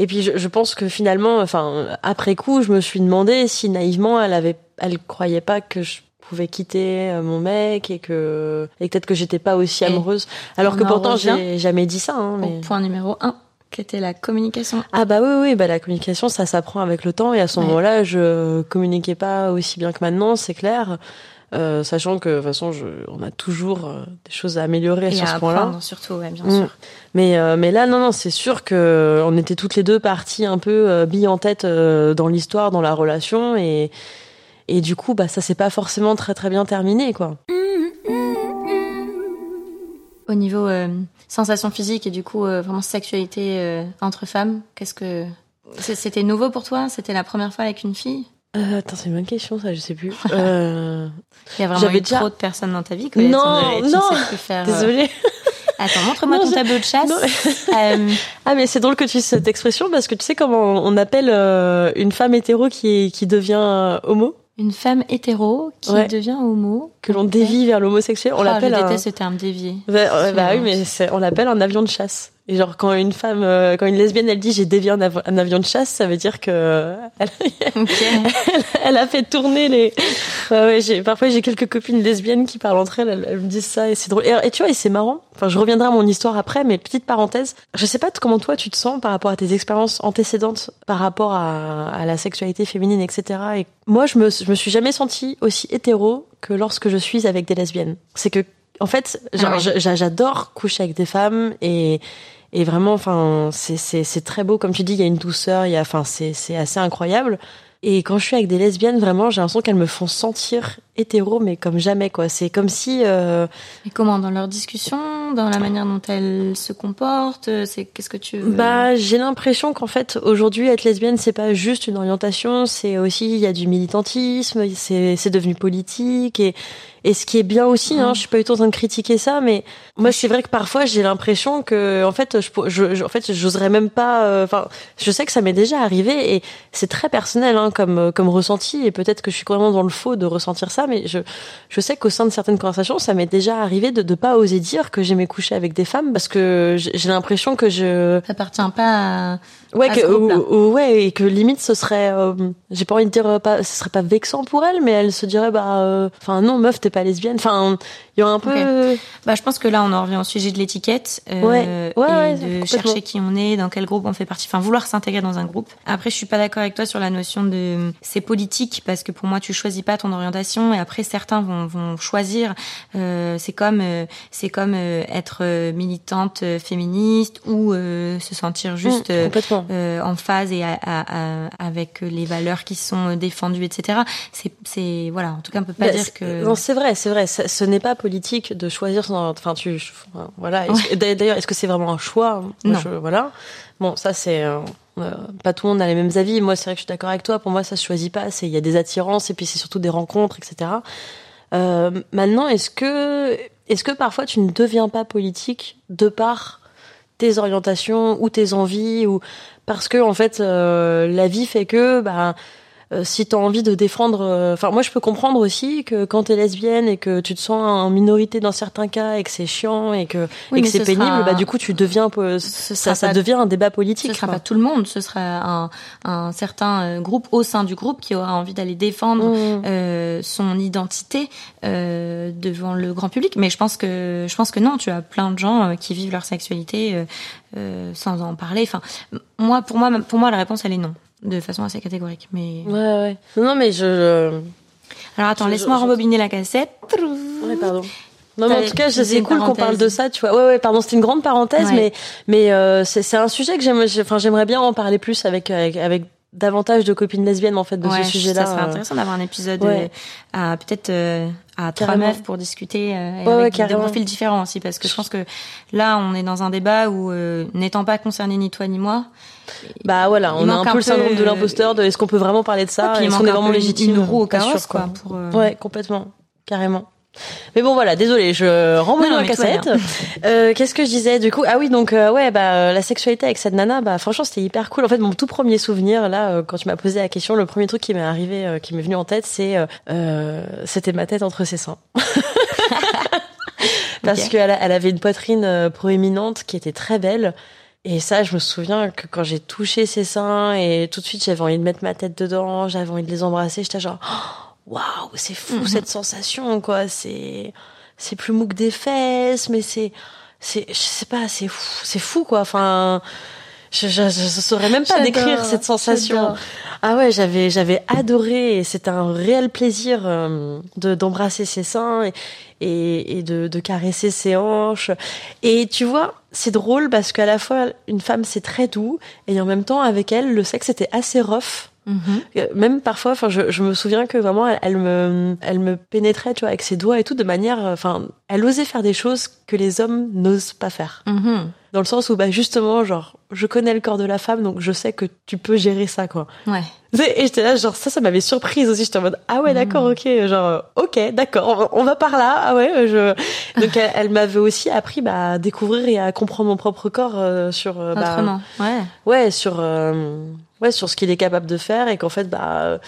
Et puis je, je pense que finalement, enfin après coup, je me suis demandé si naïvement elle avait, elle croyait pas que je pouvais quitter euh, mon mec et que et peut-être que j'étais pas aussi Et amoureuse. Alors que pourtant j'ai jamais dit ça. Hein, mais... point numéro un, qui était la communication. Ah bah oui oui bah la communication ça s'apprend avec le temps et à ce Ouais. moment-là je communiquais pas aussi bien que maintenant c'est clair. Euh, sachant que de toute façon je, on a toujours euh, des choses à améliorer Et sur à ce point-là. apprendre surtout, ouais, bien Mm. sûr. Mais euh, mais là non non c'est sûr que on était toutes les deux parties un peu billes en tête dans l'histoire dans la relation et et du coup bah ça s'est pas forcément très très bien terminé quoi. Au niveau euh, sensation physique et du coup euh, vraiment sexualité euh, entre femmes, qu'est-ce que c'était nouveau pour toi? C'était la première fois avec une fille? Euh, attends c'est une bonne question ça je sais plus. Euh, Il y a vraiment eu déjà- trop de personnes dans ta vie. Colette, Non. Tu non, sais plus faire. désolée. Attends, montre-moi ton je- tableau de chasse. Euh, Ah mais c'est drôle que tu utilises cette expression parce que tu sais comment on appelle une femme hétéro qui qui devient homo? Une femme hétéro qui Ouais. devient homo. que l'on dévie vers l'homosexuel on Oh, l'appelle Je un... déteste ce terme dévié. Bah, bah oui, mais on l'appelle un avion de chasse. Et genre quand une femme, euh, quand une lesbienne, elle dit j'ai dévié un, av- un avion de chasse, ça veut dire que euh, elle, elle a fait tourner les. Ouais, ouais, j'ai parfois j'ai quelques copines lesbiennes qui parlent entre elles, elles, elles me disent ça et c'est drôle. Et, et tu vois, et c'est marrant. Enfin, je reviendrai à mon histoire après, mais petite parenthèse. Je sais pas comment toi tu te sens par rapport à tes expériences antécédentes, par rapport à, à la sexualité féminine, etc. Et moi, je me, je me suis jamais sentie aussi hétéro que lorsque je suis avec des lesbiennes. C'est que en fait, genre, Ah ouais. j'a- j'adore coucher avec des femmes et et vraiment, enfin, c'est très beau comme tu dis. Il y a une douceur, il y a, enfin, c'est assez incroyable. Et quand je suis avec des lesbiennes, vraiment, j'ai l'impression qu'elles me font sentir hétéro, mais comme jamais, quoi. C'est comme si, euh, Et comment dans leur discussion, dans la manière dont elles se comportent, c'est qu'est-ce que tu veux? Bah, j'ai l'impression qu'en fait, aujourd'hui, être lesbienne, c'est pas juste une orientation, c'est aussi, il y a du militantisme, c'est c'est devenu politique et et ce qui est bien aussi, hein, je suis pas du tout en train de critiquer ça, mais moi c'est vrai que parfois j'ai l'impression que en fait je, je, je- en fait j'oserais même pas. euh, Enfin, je sais que ça m'est déjà arrivé et c'est très personnel hein, comme euh, comme ressenti et peut-être que je suis vraiment dans le faux de ressentir ça, mais je je sais qu'au sein de certaines conversations, ça m'est déjà arrivé de de pas oser dire que j'aimais coucher avec des femmes parce que j'ai l'impression que je T'appartiens pas à... Ouais, à que, ou- ouais, et que limite ce serait, euh, j'ai pas envie de dire euh, pas, ce serait pas vexant pour elle, mais elle se dirait bah, euh, enfin non meuf t'es pas lesbienne, enfin il y aura un peu, Ok. Bah, je pense que là, on en revient au sujet de l'étiquette euh, Ouais. Ouais, et ouais, de chercher qui on est, dans quel groupe on fait partie, enfin vouloir s'intégrer dans un groupe. Après, je suis pas d'accord avec toi sur la notion de c'est politique parce que pour moi, tu choisis pas ton orientation et après certains vont, vont choisir. Euh, c'est comme euh, c'est comme euh, être euh, militante euh, féministe ou euh, se sentir juste Mm, euh, euh, en phase et à- à- à- avec les valeurs qui sont défendues, etc. C'est c'est voilà. En tout cas, on peut pas Bah, dire que Non, c'est vrai, c'est vrai. Ce n'est pas politique de choisir son. Enfin, tu. Voilà. D'ailleurs, est-ce que c'est vraiment un choix Moi, Non. je- voilà. Bon, ça c'est. euh, euh, pas tout le monde a les mêmes avis. Moi, c'est vrai que je suis d'accord avec toi. Pour moi, ça se choisit pas. C'est il y a des attirances et puis c'est surtout des rencontres, etc. Euh, maintenant, est-ce que est-ce que parfois tu ne deviens pas politique de par tes orientations ou tes envies ou parce que en fait euh, la vie fait que bah euh, si tu as envie de défendre euh, enfin moi je peux comprendre aussi que quand tu es lesbienne et que tu te sens en minorité dans certains cas et que c'est chiant et que, Oui, et que mais c'est ce pénible sera- bah du coup tu deviens ce ça, sera ça pas- devient un débat politique Ce sera quoi. pas tout le monde, ce sera un, un certain euh, groupe au sein du groupe qui aura envie d'aller défendre Mmh. euh, son identité euh, devant le grand public. Mais je pense que je pense que non, tu as plein de gens qui vivent leur sexualité euh, sans en parler. Enfin, moi, pour moi, pour moi, la réponse elle est non, de façon assez catégorique. Mais ouais ouais non mais je, alors attends, laisse-moi rembobiner la cassette. Ouais, pardon. Non, mais en tout cas, c'est cool qu'on parle de ça, tu vois. Ouais, ouais, pardon, c'était une grande parenthèse, Ouais. mais, mais euh, c'est c'est un sujet que j'aime, j'ai- enfin, j'aimerais bien en parler plus avec, avec, avec davantage de copines lesbiennes, en fait, de ouais, ce sujet-là. ça serait euh. intéressant d'avoir un épisode Ouais. euh, à peut-être euh, à trois meufs pour discuter euh, et Ouais, avec des profils différents aussi parce que je pense que là on est dans un débat où euh, n'étant pas concerné ni toi ni moi Bah voilà, Il on a un peu un le syndrome de l'imposteur, de est-ce qu'on peut vraiment parler de ça, est-ce manque qu'on est vraiment légitime une roue au sûr, quoi, pour euh, Ouais, complètement, carrément. Mais bon voilà, désolé, je renvoie la cassette. Euh, Qu'est-ce que je disais du coup? Ah oui, donc euh, ouais, bah euh, la sexualité avec cette nana, bah franchement c'était hyper cool. En fait, mon tout premier souvenir là, euh, quand tu m'as posé la question, le premier truc qui m'est arrivé, euh, qui m'est venu en tête, c'est euh, c'était ma tête entre ses seins. Parce qu'elle elle avait une poitrine proéminente qui était très belle. Et ça, je me souviens que quand j'ai touché ses seins et tout de suite j'avais envie de mettre ma tête dedans, j'avais envie de les embrasser, j'étais genre Oh, waouh, c'est fou Mhm. cette sensation quoi, c'est c'est plus mou que des fesses, mais c'est c'est je sais pas, c'est fou, c'est fou quoi. Enfin, je, je, je saurais même pas décrire cette sensation. Ah ouais, j'avais j'avais adoré et c'était un réel plaisir euh, de d'embrasser ses seins et et, et de, de caresser ses hanches. Et tu vois, c'est drôle parce qu'à la fois une femme c'est très doux et en même temps avec elle le sexe était assez rough. Mhm. Euh, Même parfois, enfin, je, je me souviens que vraiment, elle, elle me, elle me pénétrait, tu vois, avec ses doigts et tout, de manière, euh, enfin, elle osait faire des choses que les hommes n'osent pas faire. Mhm. Dans le sens où, bah, justement, genre, je connais le corps de la femme, donc je sais que tu peux gérer ça, quoi. Ouais. Et j'étais là, genre, ça, ça m'avait surprise aussi. J'étais en mode, ah ouais, d'accord, ok, genre, ok, d'accord, on on va par là, ah ouais, je. Donc, elle, elle m'avait aussi appris, bah, à découvrir et à comprendre mon propre corps euh, sur, euh, bah, Autrement. Ouais. ouais sur euh, ouais sur ce qu'il est capable de faire et qu'en fait bah euh,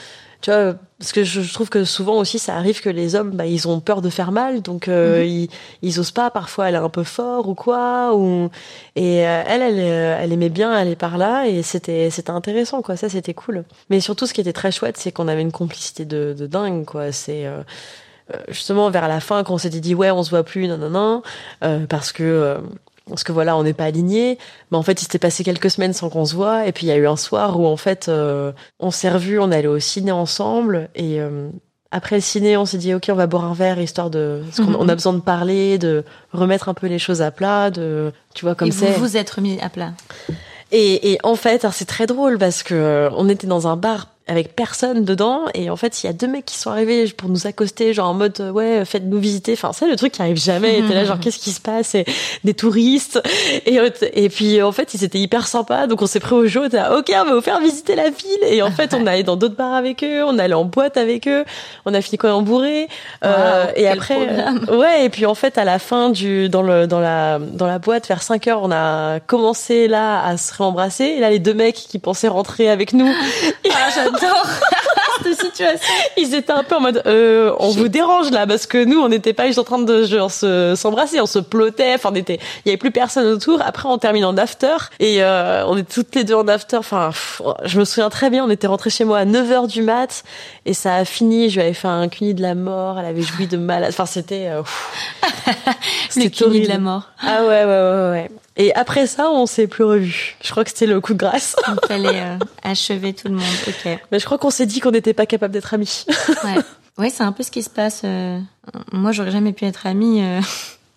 tu vois parce que je, trouve que souvent aussi ça arrive que les hommes bah ils ont peur de faire mal. Donc euh, ils ils osent pas. Parfois elle est un peu fort ou quoi ou et euh, elle elle elle aimait bien aller par là et c'était c'était intéressant quoi. Ça c'était cool. Mais surtout ce qui était très chouette c'est qu'on avait une complicité de de dingue quoi. C'est euh, justement vers la fin quand on s'était dit ouais on se voit plus non non non euh, parce que parce que voilà, on n'est pas alignés. Mais en fait, il s'était passé quelques semaines sans qu'on se voit. Et puis, il y a eu un soir où, en fait, euh, on s'est revus, on allé au ciné ensemble. Et euh, après le ciné, on s'est dit, OK, on va boire un verre, histoire de... Parce qu'on Mhm. on a besoin de parler, de remettre un peu les choses à plat, de... Tu vois, comme Et vous c'est... vous êtes remis à plat. Et, et en fait, c'est très drôle parce que euh, on était dans un bar avec personne dedans. Et en fait il y a deux mecs qui sont arrivés pour nous accoster genre en mode ouais faites-nous visiter. Enfin c'est le truc qui arrive jamais. Et t'es là genre qu'est-ce qui se passe? Et des touristes. Et et puis en fait ils étaient hyper sympas. Donc on s'est pris au jeu. Était là, ok on va vous faire visiter la ville. Et en fait on allait dans d'autres bars avec eux. On allait en boîte avec eux. On a fini quand même bourré euh, et après ouais et puis en fait à la fin du dans le dans la dans la boîte vers 5 heures on a commencé là à se réembrasser. Et là les deux mecs qui pensaient rentrer avec nous. Ah, j'adore cette situation. ils étaient un peu en mode euh, on vous dérange là parce que nous on n'était pas juste en train de genre se s'embrasser on se plotait enfin on était il y avait plus personne autour. Après on termine en after et euh, on est toutes les deux en after. Enfin pff, je me souviens très bien on était rentrés chez moi à 9h du mat et ça a fini je lui avais fait un cuni de la mort elle avait joui de malade. Enfin c'était euh, Le c'était cuni de la mort. ah ouais ouais ouais ouais et après ça on s'est plus revus je crois que c'était le coup de grâce Il fallait euh, achever tout le monde. Ok. mais je crois qu'on s'est dit qu'on n'était pas capable d'être amis Ouais. Ouais, c'est un peu ce qui se passe. euh, Moi, j'aurais jamais pu être amie. euh,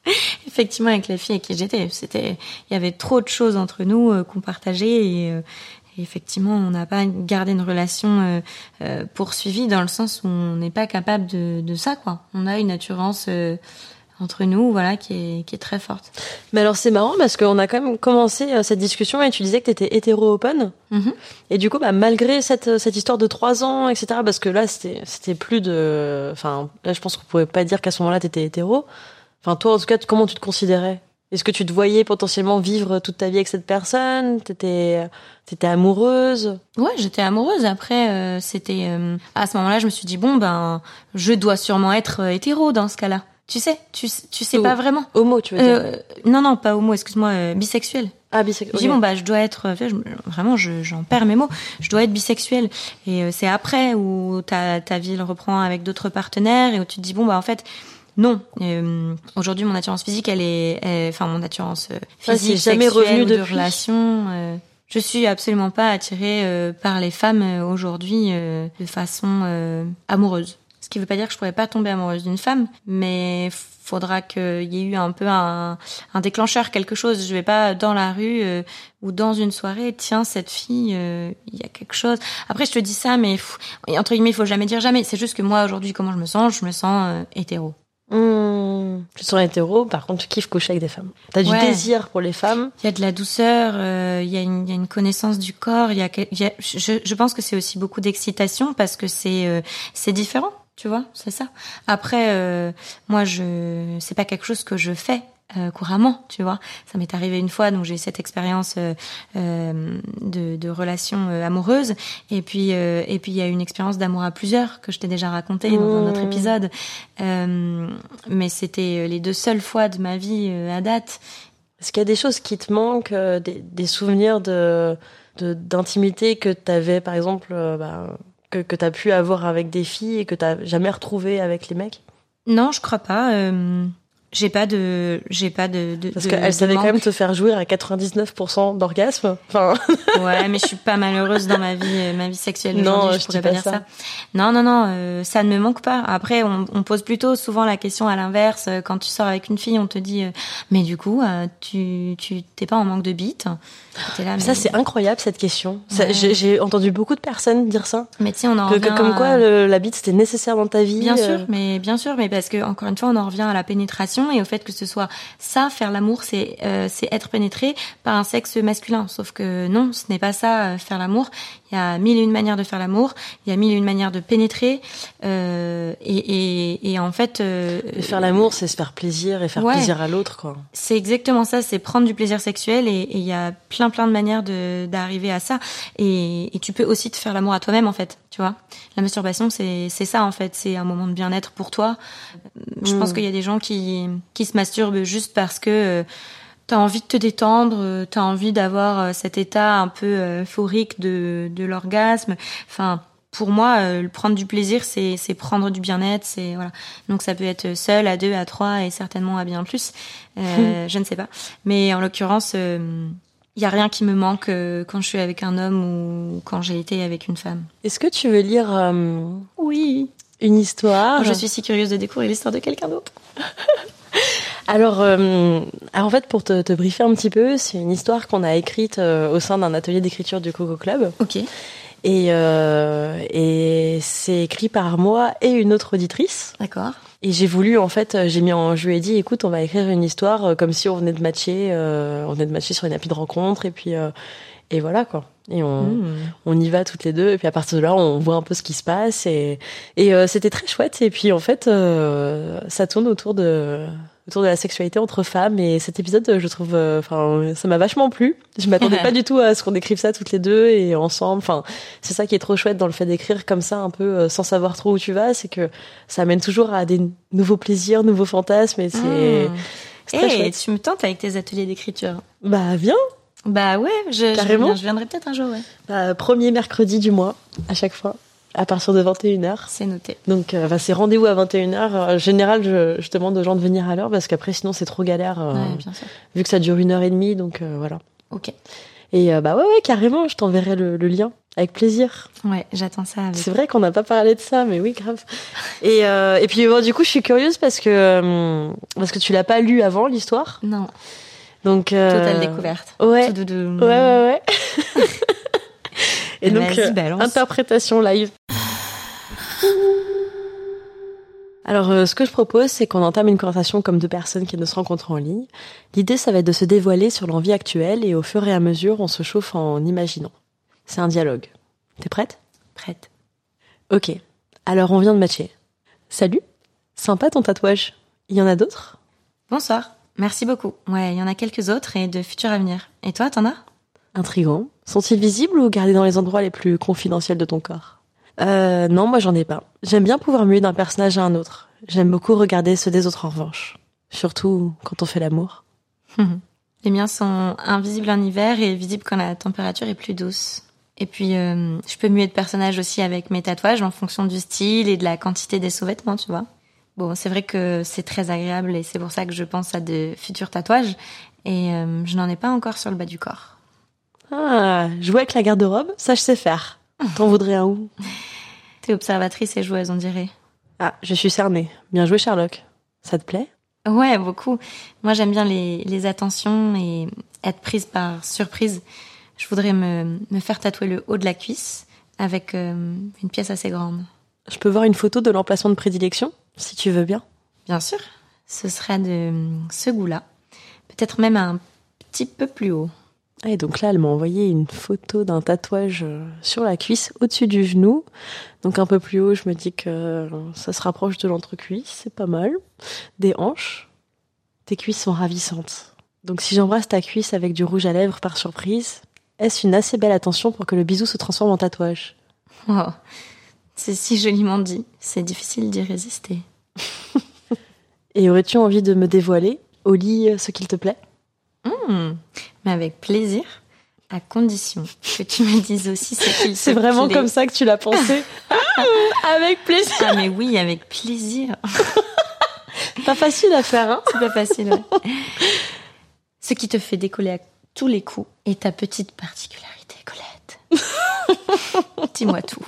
Effectivement, avec la fille avec qui j'étais, c'était, il y avait trop de choses entre nous euh, qu'on partageait et, euh, et effectivement, on n'a pas gardé une relation euh, euh, poursuivie dans le sens où on n'est pas capable de, de ça, quoi. On a une attirance euh, entre nous, voilà, qui est, qui est très forte. Mais alors c'est marrant parce qu'on a quand même commencé euh, cette discussion et tu disais que tu étais hétéro open. Mhm. Et du coup, bah, malgré cette, cette histoire de trois ans, etc., parce que là, c'était c'était plus de... Enfin, là, je pense qu'on pouvait pas dire qu'à ce moment-là, tu étais hétéro. Enfin, toi, en tout cas, comment tu te considérais? Est-ce que tu te voyais potentiellement vivre toute ta vie avec cette personne? T'étais étais amoureuse? Ouais, j'étais amoureuse. Après, euh, c'était euh, à ce moment-là, je me suis dit bon ben, je dois sûrement être euh, hétéro dans ce cas-là. Tu sais, tu tu sais pas vraiment. Homo, tu veux dire Euh, non non, pas homo, excuse-moi, euh, bisexuel. Ah, Je bisexuel. dis bon bah je dois être, euh, je- vraiment, je- j'en perds mes mots. Je dois être bisexuel. Et euh, c'est après où ta ta vie le reprend avec d'autres partenaires et où tu te dis bon bah en fait. Non. Euh, Aujourd'hui, mon attirance physique, elle est, enfin mon attirance euh, physique, jamais sexuelle revenu de relation. je suis absolument pas attirée euh, par les femmes aujourd'hui euh, de façon euh, amoureuse. Ce qui veut pas dire que je pourrais pas tomber amoureuse d'une femme, mais faudra qu'il y ait eu un peu un, un déclencheur, quelque chose. Je vais pas dans la rue euh, ou dans une soirée, tiens cette fille, euh, il y a quelque chose. Après je te dis ça, mais pff, entre guillemets, il faut jamais dire jamais. C'est juste que moi aujourd'hui, comment je me sens Je me sens euh, hétéro. Hmm, Tu te sens hétéro, par contre, tu kiffes coucher avec des femmes. T'as du Ouais. désir pour les femmes. Il y a de la douceur, euh, il y, a une- il y a une connaissance du corps. Il y a, y a- je, je pense que c'est aussi beaucoup d'excitation parce que c'est euh, c'est différent. Tu vois, c'est ça. Après, euh, moi, je, c'est pas quelque chose que je fais euh, couramment, tu vois. Ça m'est arrivé une fois, donc j'ai eu cette expérience euh, euh, de, de relation euh, amoureuse, et puis euh, et puis il y a eu une expérience d'amour à plusieurs que je t'ai déjà raconté dans un autre Mmh. épisode. Euh, mais c'était les deux seules fois de ma vie euh, à date. Est-ce qu'il y a des choses qui te manquent, des, des souvenirs de de- d'intimité que tu avais, par exemple, bah, que, que tu as pu avoir avec des filles et que tu jamais retrouvé avec les mecs? Non, je crois pas. euh, j'ai pas de, j'ai pas de. de Parce qu'elle savait quand même te faire jouir à 99% d'orgasme. Enfin, Ouais, mais je suis pas malheureuse dans ma vie, euh, ma vie sexuelle Non, je Je pourrais pas pas dire ça. ça. Non, non, non, euh, ça ne me manque pas. Après, on, on pose plutôt souvent la question à l'inverse. euh, Quand tu sors avec une fille, on te dit, euh, mais du coup, euh, tu, tu t'es pas en manque de bite? T'es là, mais, ça c'est incroyable cette question. Ouais. J'ai entendu beaucoup de personnes dire ça. mais tu sais, on en revient que- comme quoi le- la bite c'était nécessaire dans ta vie. Bien sûr, mais bien sûr, mais parce que encore une fois, on en revient à la pénétration et au fait que ce soit ça, faire l'amour, c'est euh, c'est être pénétré par un sexe masculin. Sauf que non, ce n'est pas ça, euh, faire l'amour. Il y a mille et une manières de faire l'amour. Il y a mille et une manières de pénétrer. Euh, et, et, et en fait, euh, Et faire l'amour, c'est se faire plaisir et faire Ouais. plaisir à l'autre, quoi. c'est exactement ça, c'est prendre du plaisir sexuel et il y a plein plein de manières de d'arriver à ça et, et tu peux aussi te faire l'amour à toi-même en fait, tu vois. La masturbation c'est c'est ça en fait, c'est un moment de bien-être pour toi. Je pense Mm. qu'il y a des gens qui qui se masturbent juste parce que euh, T'as envie de te détendre, euh, t'as envie d'avoir euh, cet état un peu euh, euphorique de, de l'orgasme. Enfin, pour moi, euh, prendre du plaisir, c'est c'est prendre du bien-être, c'est voilà. Donc ça peut être seul, à deux, à trois et certainement à bien plus. Euh, je ne sais pas. Mais en l'occurrence, il y a rien qui me manque euh, quand je suis avec un homme ou quand j'ai été avec une femme. Est-ce que tu veux lire euh, Oui. une histoire? Je suis si curieuse de découvrir l'histoire de quelqu'un d'autre. Alors, euh, alors, en fait, pour te, te briefer un petit peu, c'est une histoire qu'on a écrite euh, au sein d'un atelier d'écriture du Coco Club. Ok. Et, euh, et c'est écrit par moi et une autre auditrice. D'accord. Et j'ai voulu, en fait, j'ai mis en, je lui ai dit, écoute, on va écrire une histoire euh, comme si on venait de matcher, euh, on venait de matcher sur une appli de rencontre, et puis, euh, et voilà, quoi. Et on, Mmh. on y va toutes les deux, et puis à partir de là, on voit un peu ce qui se passe, et, et euh, c'était très chouette. Et puis, en fait, euh, ça tourne autour de, autour de la sexualité entre femmes, et cet épisode, je trouve, euh, enfin, ça m'a vachement plu. Je m'attendais pas du tout à ce qu'on écrive ça toutes les deux et ensemble. Enfin, c'est ça qui est trop chouette dans le fait d'écrire comme ça, un peu euh, sans savoir trop où tu vas, c'est que ça amène toujours à des nouveaux plaisirs, nouveaux fantasmes, et c'est, Eh, chouette. tu me tentes avec tes ateliers d'écriture. Bah, viens, Bah ouais, je, Carrément. je viendrai peut-être un jour, ouais. bah, premier mercredi du mois, à chaque fois, à partir de 21h. C'est noté. Donc, euh, bah, c'est rendez-vous à 21h. En général, je, je demande aux gens de venir à l'heure parce qu'après, sinon, c'est trop galère, euh, Ouais, bien sûr. vu que ça dure une heure et demie, donc euh, voilà. Ok. Et euh, bah ouais, ouais, carrément, je t'enverrai le, le lien, avec plaisir. Ouais, j'attends ça avec. C'est vrai qu'on n'a pas parlé de ça, mais oui, grave. Et, euh, et puis, bon, du coup, je suis curieuse parce que, euh, parce que tu l'as pas lu avant, l'histoire? Non, Donc, euh, totale découverte. Ouais. Tout Ouais, ouais, ouais. et donc, euh, balance. interprétation live. Alors, euh, ce que je propose, c'est qu'on entame une conversation comme deux personnes qui ne se rencontrent en ligne. L'idée, ça va être de se dévoiler sur l'envie actuelle et au fur et à mesure, on se chauffe en imaginant. C'est un dialogue. T'es prête? Prête. Ok. Alors, on vient de matcher. Salut. Sympa ton tatouage. Il y en a d'autres? Bonsoir. Merci beaucoup. Ouais, il y en a quelques autres et de futurs à venir. Et toi, t'en as? Intrigants. Sont-ils visibles ou gardés dans les endroits les plus confidentiels de ton corps? Euh, non, moi j'en ai pas. J'aime bien pouvoir muer d'un personnage à un autre. J'aime beaucoup regarder ceux des autres en revanche. Surtout quand on fait l'amour. Les miens sont invisibles en hiver et visibles quand la température est plus douce. Et puis, euh, je peux muer de personnage aussi avec mes tatouages en fonction du style et de la quantité des sous-vêtements, tu vois. Bon, c'est vrai que c'est très agréable et c'est pour ça que je pense à de futurs tatouages. Et euh, je n'en ai pas encore sur le bas du corps. Ah, jouer avec la garde-robe, ça je sais faire. T'en voudrais un où? T'es observatrice et joueuse, on dirait. Ah, je suis cernée. Bien joué Sherlock. Ça te plaît? Ouais, beaucoup. Moi, j'aime bien les, les attentions et être prise par surprise. Je voudrais me, me faire tatouer le haut de la cuisse avec euh, une pièce assez grande. Je peux voir une photo de l'emplacement de prédilection, si tu veux bien? Bien sûr, ce serait de ce goût-là. Peut-être même un petit peu plus haut. Et donc là, elle m'a envoyé une photo d'un tatouage euh, sur la cuisse, au-dessus du genou. Donc un peu plus haut, je me dis que euh, ça se rapproche de l'entrecuisse, c'est pas mal. Des hanches. Tes cuisses sont ravissantes. Donc si j'embrasse ta cuisse avec du rouge à lèvres par surprise, est-ce une assez belle attention pour que le bisou se transforme en tatouage? Oh, c'est si joliment dit. C'est difficile d'y résister. Et aurais-tu envie de me dévoiler au lit euh, ce qu'il te plaît? Hmm, mais avec plaisir, à condition que tu me dises aussi ce qu'il C'est vraiment plaît. comme ça que tu l'as pensé Avec plaisir Ah mais oui, avec plaisir. Pas facile à faire, hein C'est pas facile. ouais. Ce qui te fait décoller à tous les coups est ta petite particularité, Colette. Dis-moi tout.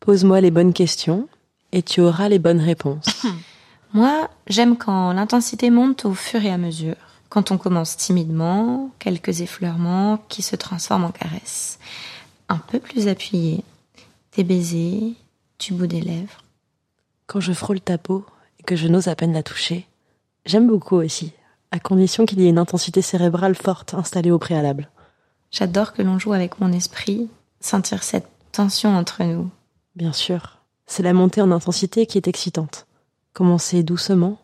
Pose-moi les bonnes questions et tu auras les bonnes réponses. Moi, j'aime quand l'intensité monte au fur et à mesure. Quand on commence timidement, quelques effleurements qui se transforment en caresses. Un peu plus appuyé, des baisers, du bout des lèvres. Quand je frôle ta peau et que je n'ose à peine la toucher, j'aime beaucoup aussi, à condition qu'il y ait une intensité cérébrale forte installée au préalable. J'adore que l'on joue avec mon esprit, sentir cette tension entre nous. Bien sûr, c'est la montée en intensité qui est excitante. Commencer doucement,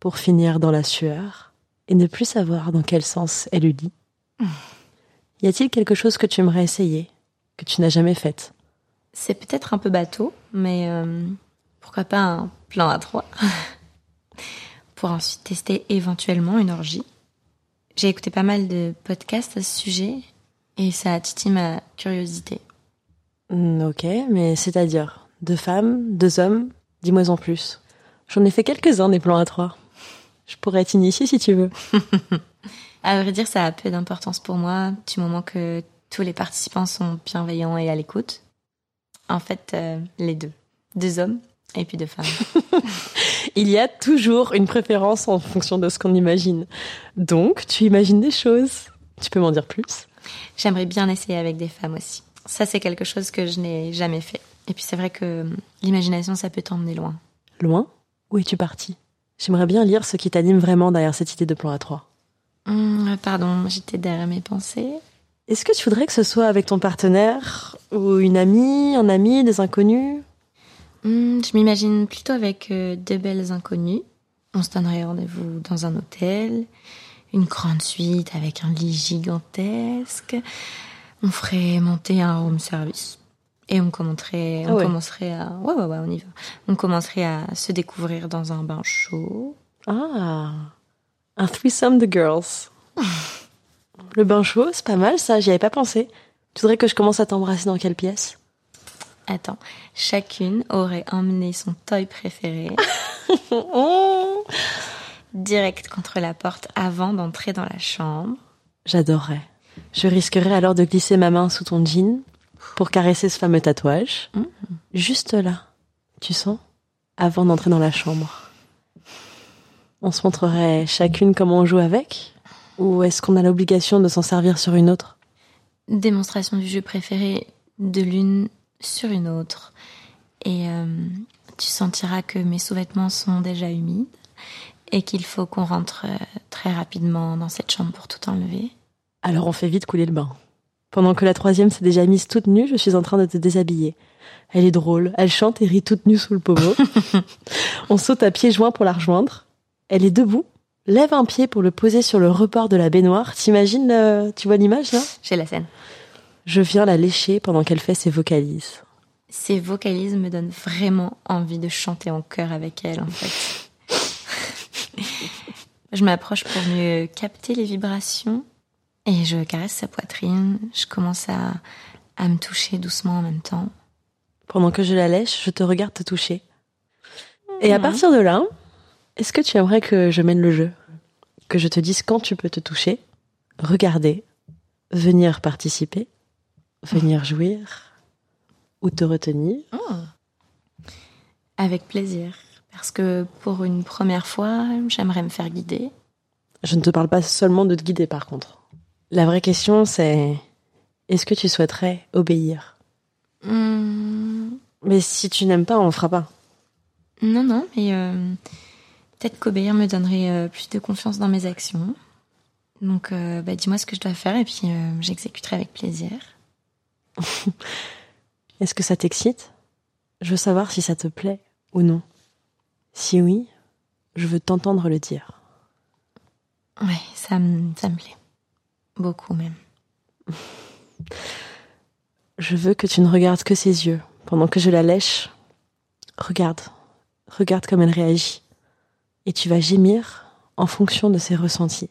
pour finir dans la sueur, et ne plus savoir dans quel sens elle eut dit. Y a-t-il quelque chose que tu aimerais essayer, que tu n'as jamais fait C'est peut-être un peu bateau, mais euh, pourquoi pas un plan à trois Pour ensuite tester éventuellement une orgie. J'ai écouté pas mal de podcasts à ce sujet et ça a titillé ma curiosité. Hmm, Ok, mais c'est-à-dire deux femmes, deux hommes, dis-moi en plus. J'en ai fait quelques-uns des plans à trois. Je pourrais t'initier si tu veux. À vrai dire, ça a peu d'importance pour moi, du moment que tous les participants sont bienveillants et à l'écoute. En fait, euh, les deux. Deux hommes et puis deux femmes. Il y a toujours une préférence en fonction de ce qu'on imagine. Donc, tu imagines des choses. Tu peux m'en dire plus? J'aimerais bien essayer avec des femmes aussi. Ça, c'est quelque chose que je n'ai jamais fait. Et puis c'est vrai que l'imagination, ça peut t'emmener loin. Loin? Où es-tu parti J'aimerais bien lire ce qui t'anime vraiment derrière cette idée de plan à trois. Hum, pardon, j'étais derrière mes pensées. Est-ce que tu voudrais que ce soit avec ton partenaire ou une amie, un ami, des inconnus? Hum, je m'imagine plutôt avec euh, deux belles inconnues. On se donnerait rendez-vous dans un hôtel, une grande suite avec un lit gigantesque. On ferait monter un room service. Et on commencerait, Ah on ouais. commencerait à, ouais, ouais, ouais, on y va. On commencerait à se découvrir dans un bain chaud. Ah, un threesome de girls. Le bain chaud, c'est pas mal ça, j'y avais pas pensé. Tu voudrais que je commence à t'embrasser dans quelle pièce? Attends, chacune aurait emmené son toy préféré direct contre la porte avant d'entrer dans la chambre. J'adorerais. Je risquerais alors de glisser ma main sous ton jean pour caresser ce fameux tatouage. Mhm. Juste là, tu sens Avant d'entrer dans la chambre. On se montrerait chacune comment on joue avec Ou est-ce qu'on a l'obligation de s'en servir sur une autre? Démonstration du jeu préféré de l'une sur une autre. Et euh, tu sentiras que mes sous-vêtements sont déjà humides et qu'il faut qu'on rentre euh, très rapidement dans cette chambre pour tout enlever. Alors on fait vite couler le bain. Pendant que la troisième s'est déjà mise toute nue, je suis en train de te déshabiller. Elle est drôle, elle chante et rit toute nue sous le pommeau. on saute à pieds joints pour la rejoindre. Elle est debout, lève un pied pour le poser sur le rebord de la baignoire. T'imagines, euh, tu vois l'image là? J'ai la scène. Je viens la lécher pendant qu'elle fait ses vocalises. Ces vocalises me donnent vraiment envie de chanter en chœur avec elle, en fait. je m'approche pour mieux capter les vibrations et je caresse sa poitrine. Je commence à, à me toucher doucement en même temps. Pendant que je la lèche, je te regarde te toucher. Et à partir de là, est-ce que tu aimerais que je mène le jeu? Que je te dise quand tu peux te toucher, regarder, venir participer, venir jouir ou te retenir? Avec plaisir. Parce que pour une première fois, j'aimerais me faire guider. Je ne te parle pas seulement de te guider par contre. La vraie question c'est est-ce que tu souhaiterais obéir? Hmm, Mais si tu n'aimes pas, on le fera pas. non, non, mais euh, peut-être qu'obéir me donnerait euh, plus de confiance dans mes actions. Donc, euh, bah, dis-moi ce que je dois faire et puis j'exécuterai avec plaisir. Est-ce que ça t'excite? Je veux savoir si ça te plaît ou non. Si oui, je veux t'entendre le dire. Ouais, ça ça me plaît. Beaucoup même. Je veux que tu ne regardes que ses yeux pendant que je la lèche. Regarde, regarde comme elle réagit. Et tu vas gémir en fonction de ses ressentis.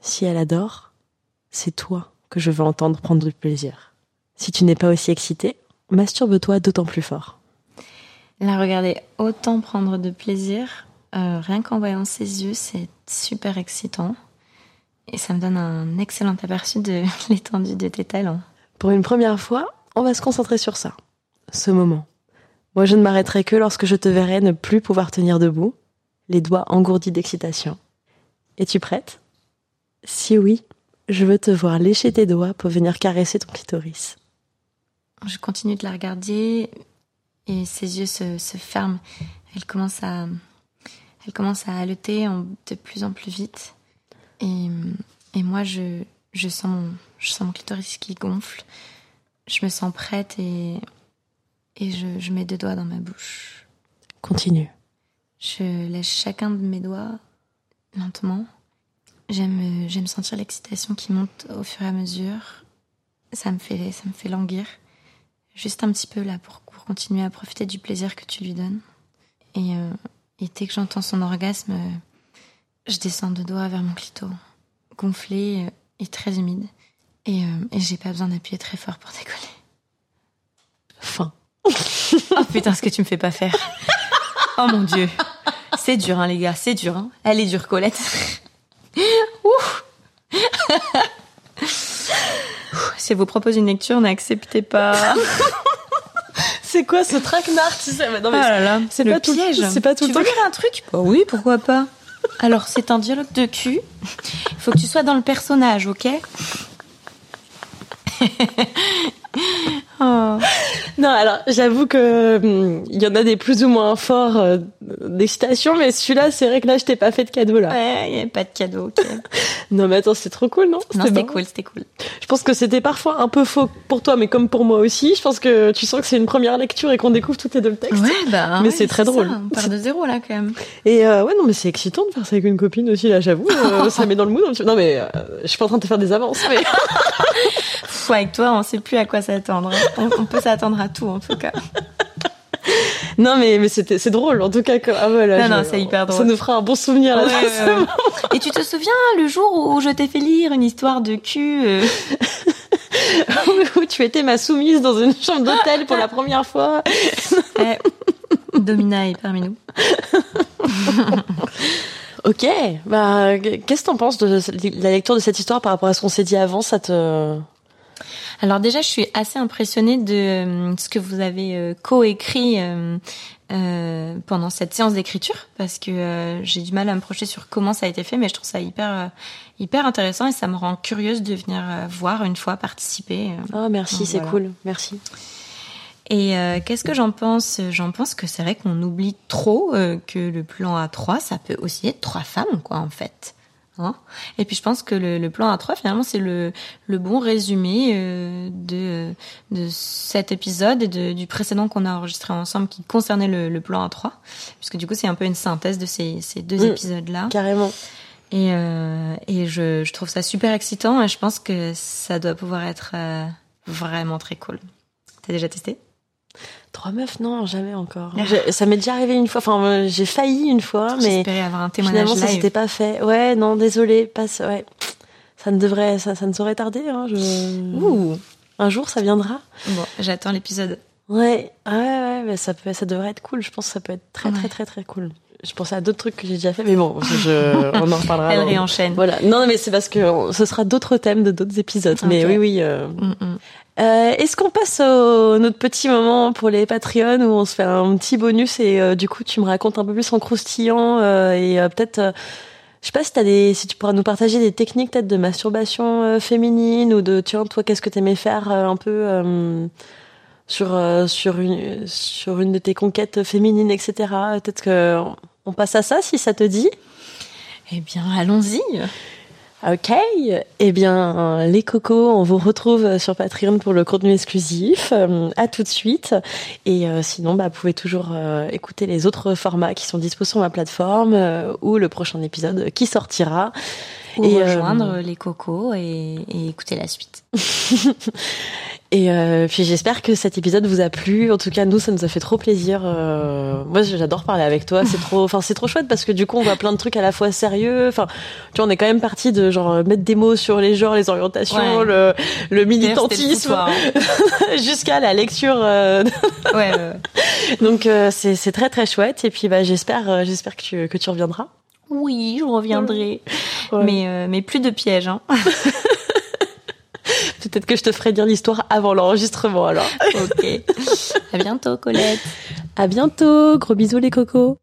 Si elle adore, c'est toi que je veux entendre prendre du plaisir. Si tu n'es pas aussi excité, masturbe-toi d'autant plus fort. La regarder autant prendre de plaisir, euh, rien qu'en voyant ses yeux, c'est super excitant. Et ça me donne un excellent aperçu de l'étendue de tes talents. Pour une première fois, on va se concentrer sur ça. Ce moment. Moi, je ne m'arrêterai que lorsque je te verrai ne plus pouvoir tenir debout, les doigts engourdis d'excitation. Es-tu prête? Si oui, je veux te voir lécher tes doigts pour venir caresser ton clitoris. Je continue de la regarder et ses yeux se, se ferment. Elle commence à, elle commence à haleter de plus en plus vite. Et, et moi, je, je, sens mon, je sens mon clitoris qui gonfle. Je me sens prête et, et je, je mets deux doigts dans ma bouche. Continue. Je lèche chacun de mes doigts lentement. J'aime, j'aime sentir l'excitation qui monte au fur et à mesure. Ça me fait, ça me fait languir. Juste un petit peu là pour, pour continuer à profiter du plaisir que tu lui donnes. Et, euh, et dès que j'entends son orgasme, je descends de doigts vers mon clito, gonflé euh, et très humide. Et, euh, et j'ai pas besoin d'appuyer très fort pour décoller. Fin. Oh putain, ce que tu me fais pas faire. Oh mon dieu. C'est dur, hein, les gars, c'est dur. Hein. Elle est dure, Colette. Ouh. Si elle vous propose une lecture, n'acceptez pas. C'est quoi ce traquenard tu sais? Non, mais Ah là là, c'est le piège. c'est pas tout tu le veux temps lire un truc? Bah Oui, pourquoi pas. Alors, c'est un dialogue de cul. Il faut que tu sois dans le personnage, ok? oh. Non, alors j'avoue que hum, il y en a des plus ou moins forts euh, d'excitation, mais celui-là, c'est vrai que là, je t'ai pas fait de cadeau là. Ouais, il n'y avait pas de cadeau. Non, mais attends, c'est trop cool, non? Non, c'était cool, c'était cool. Je pense que c'était parfois un peu faux pour toi, mais comme pour moi aussi. Je pense que tu sens que c'est une première lecture et qu'on découvre toutes les deux le texte. Ouais, bah. Mais ouais, c'est très drôle. ça, On part de zéro là quand même. Et euh, ouais, non, mais c'est excitant de faire ça avec une copine aussi, là, j'avoue. euh, ça met dans le mood. Non, mais euh, je suis pas en train de te faire des avances, mais. Pff, avec toi, on sait plus à quoi s'attendre. hein. On, on peut s'attendre à tout en tout cas. non, mais, mais c'était, c'est drôle, en tout cas. Ah, voilà, Non, non, c'est hyper drôle. Ça nous fera un bon souvenir, là. Ouais, ouais, ouais. Et tu te souviens le jour où je t'ai fait lire une histoire de cul euh, où tu étais ma soumise dans une chambre d'hôtel pour la première fois. eh, Domina est parmi nous. Ok, bah, qu'est-ce que t'en penses de la lecture de cette histoire par rapport à ce qu'on s'est dit avant Ça te. Alors déjà, je suis assez impressionnée de euh, ce que vous avez euh, coécrit euh, pendant cette séance d'écriture, parce que euh, j'ai du mal à me projeter sur comment ça a été fait, mais je trouve ça hyper euh, hyper intéressant et ça me rend curieuse de venir voir une fois participer. Ah, merci, c'est voilà. cool, merci. Et euh, qu'est-ce que j'en pense? J'en pense que c'est vrai qu'on oublie trop que le plan A3, ça peut aussi être trois femmes, quoi, en fait. Hein et puis je pense que le, le plan A3, finalement, c'est le, le bon résumé euh, de, de cet épisode et de, du précédent qu'on a enregistré ensemble qui concernait le, le plan A3, puisque du coup c'est un peu une synthèse de ces, ces deux Mm. épisodes-là. Carrément. Et, euh, et je, je trouve ça super excitant et je pense que ça doit pouvoir être euh, vraiment très cool. T'as déjà testé? Trois meufs, non, jamais encore. J'ai- Ça m'est déjà arrivé une fois. Enfin, euh, j'ai failli une fois, mais J'espérais avoir un témoignage finalement, ça s'était pas fait. Ouais, non, désolé, passe. Ouais, ça ne devrait, ça, ça ne saurait tarder. Hein, je... Ouh. Un jour, ça viendra. Bon, j'attends l'épisode. Ouais, ouais, ouais, mais ça peut, ça devrait être cool. Je pense que ça peut être très, très, Ouais. très, très cool. Je pensais à d'autres trucs que j'ai déjà fait, mais bon, je, on en reparlera. Elle réenchaîne. Voilà. Non, mais c'est parce que ce sera d'autres thèmes de d'autres épisodes. Mais oui, oui. euh, Mm, mm. Euh, Est-ce qu'on passe au notre petit moment pour les Patreons où on se fait un petit bonus et euh, du coup tu me racontes un peu plus en croustillant euh, et euh, peut-être euh, je sais pas si t'as des si tu pourras nous partager des techniques peut-être de masturbation euh, féminine ou de tiens toi qu'est-ce que t'aimais faire un peu sur sur une sur une de tes conquêtes féminines etc peut-être que on passe à ça si ça te dit Eh bien, allons-y. Ok, eh bien les cocos, on vous retrouve sur Patreon pour le contenu exclusif. Euh, à tout de suite. Et euh, sinon, bah, vous pouvez toujours euh, écouter les autres formats qui sont disposés sur ma plateforme ou le prochain épisode qui sortira. Ou et rejoindre les cocos et, et écouter la suite. Et euh, puis j'espère que cet épisode vous a plu. En tout cas, nous, ça nous a fait trop plaisir. Euh, moi, j'adore parler avec toi. C'est trop, enfin, c'est trop chouette parce que du coup, on voit plein de trucs à la fois sérieux. Enfin, tu vois, on est quand même parti de genre mettre des mots sur les genres, les orientations, le, le militantisme, hein. jusqu'à la lecture. Euh... ouais, Donc euh, c'est très très chouette. Et puis bah j'espère euh, j'espère que tu que tu reviendras. Oui, je reviendrai. Mais mais plus de pièges. Hein. Peut-être que je te ferai dire l'histoire avant l'enregistrement alors. ok. À bientôt Colette. À bientôt. Gros bisous les cocos.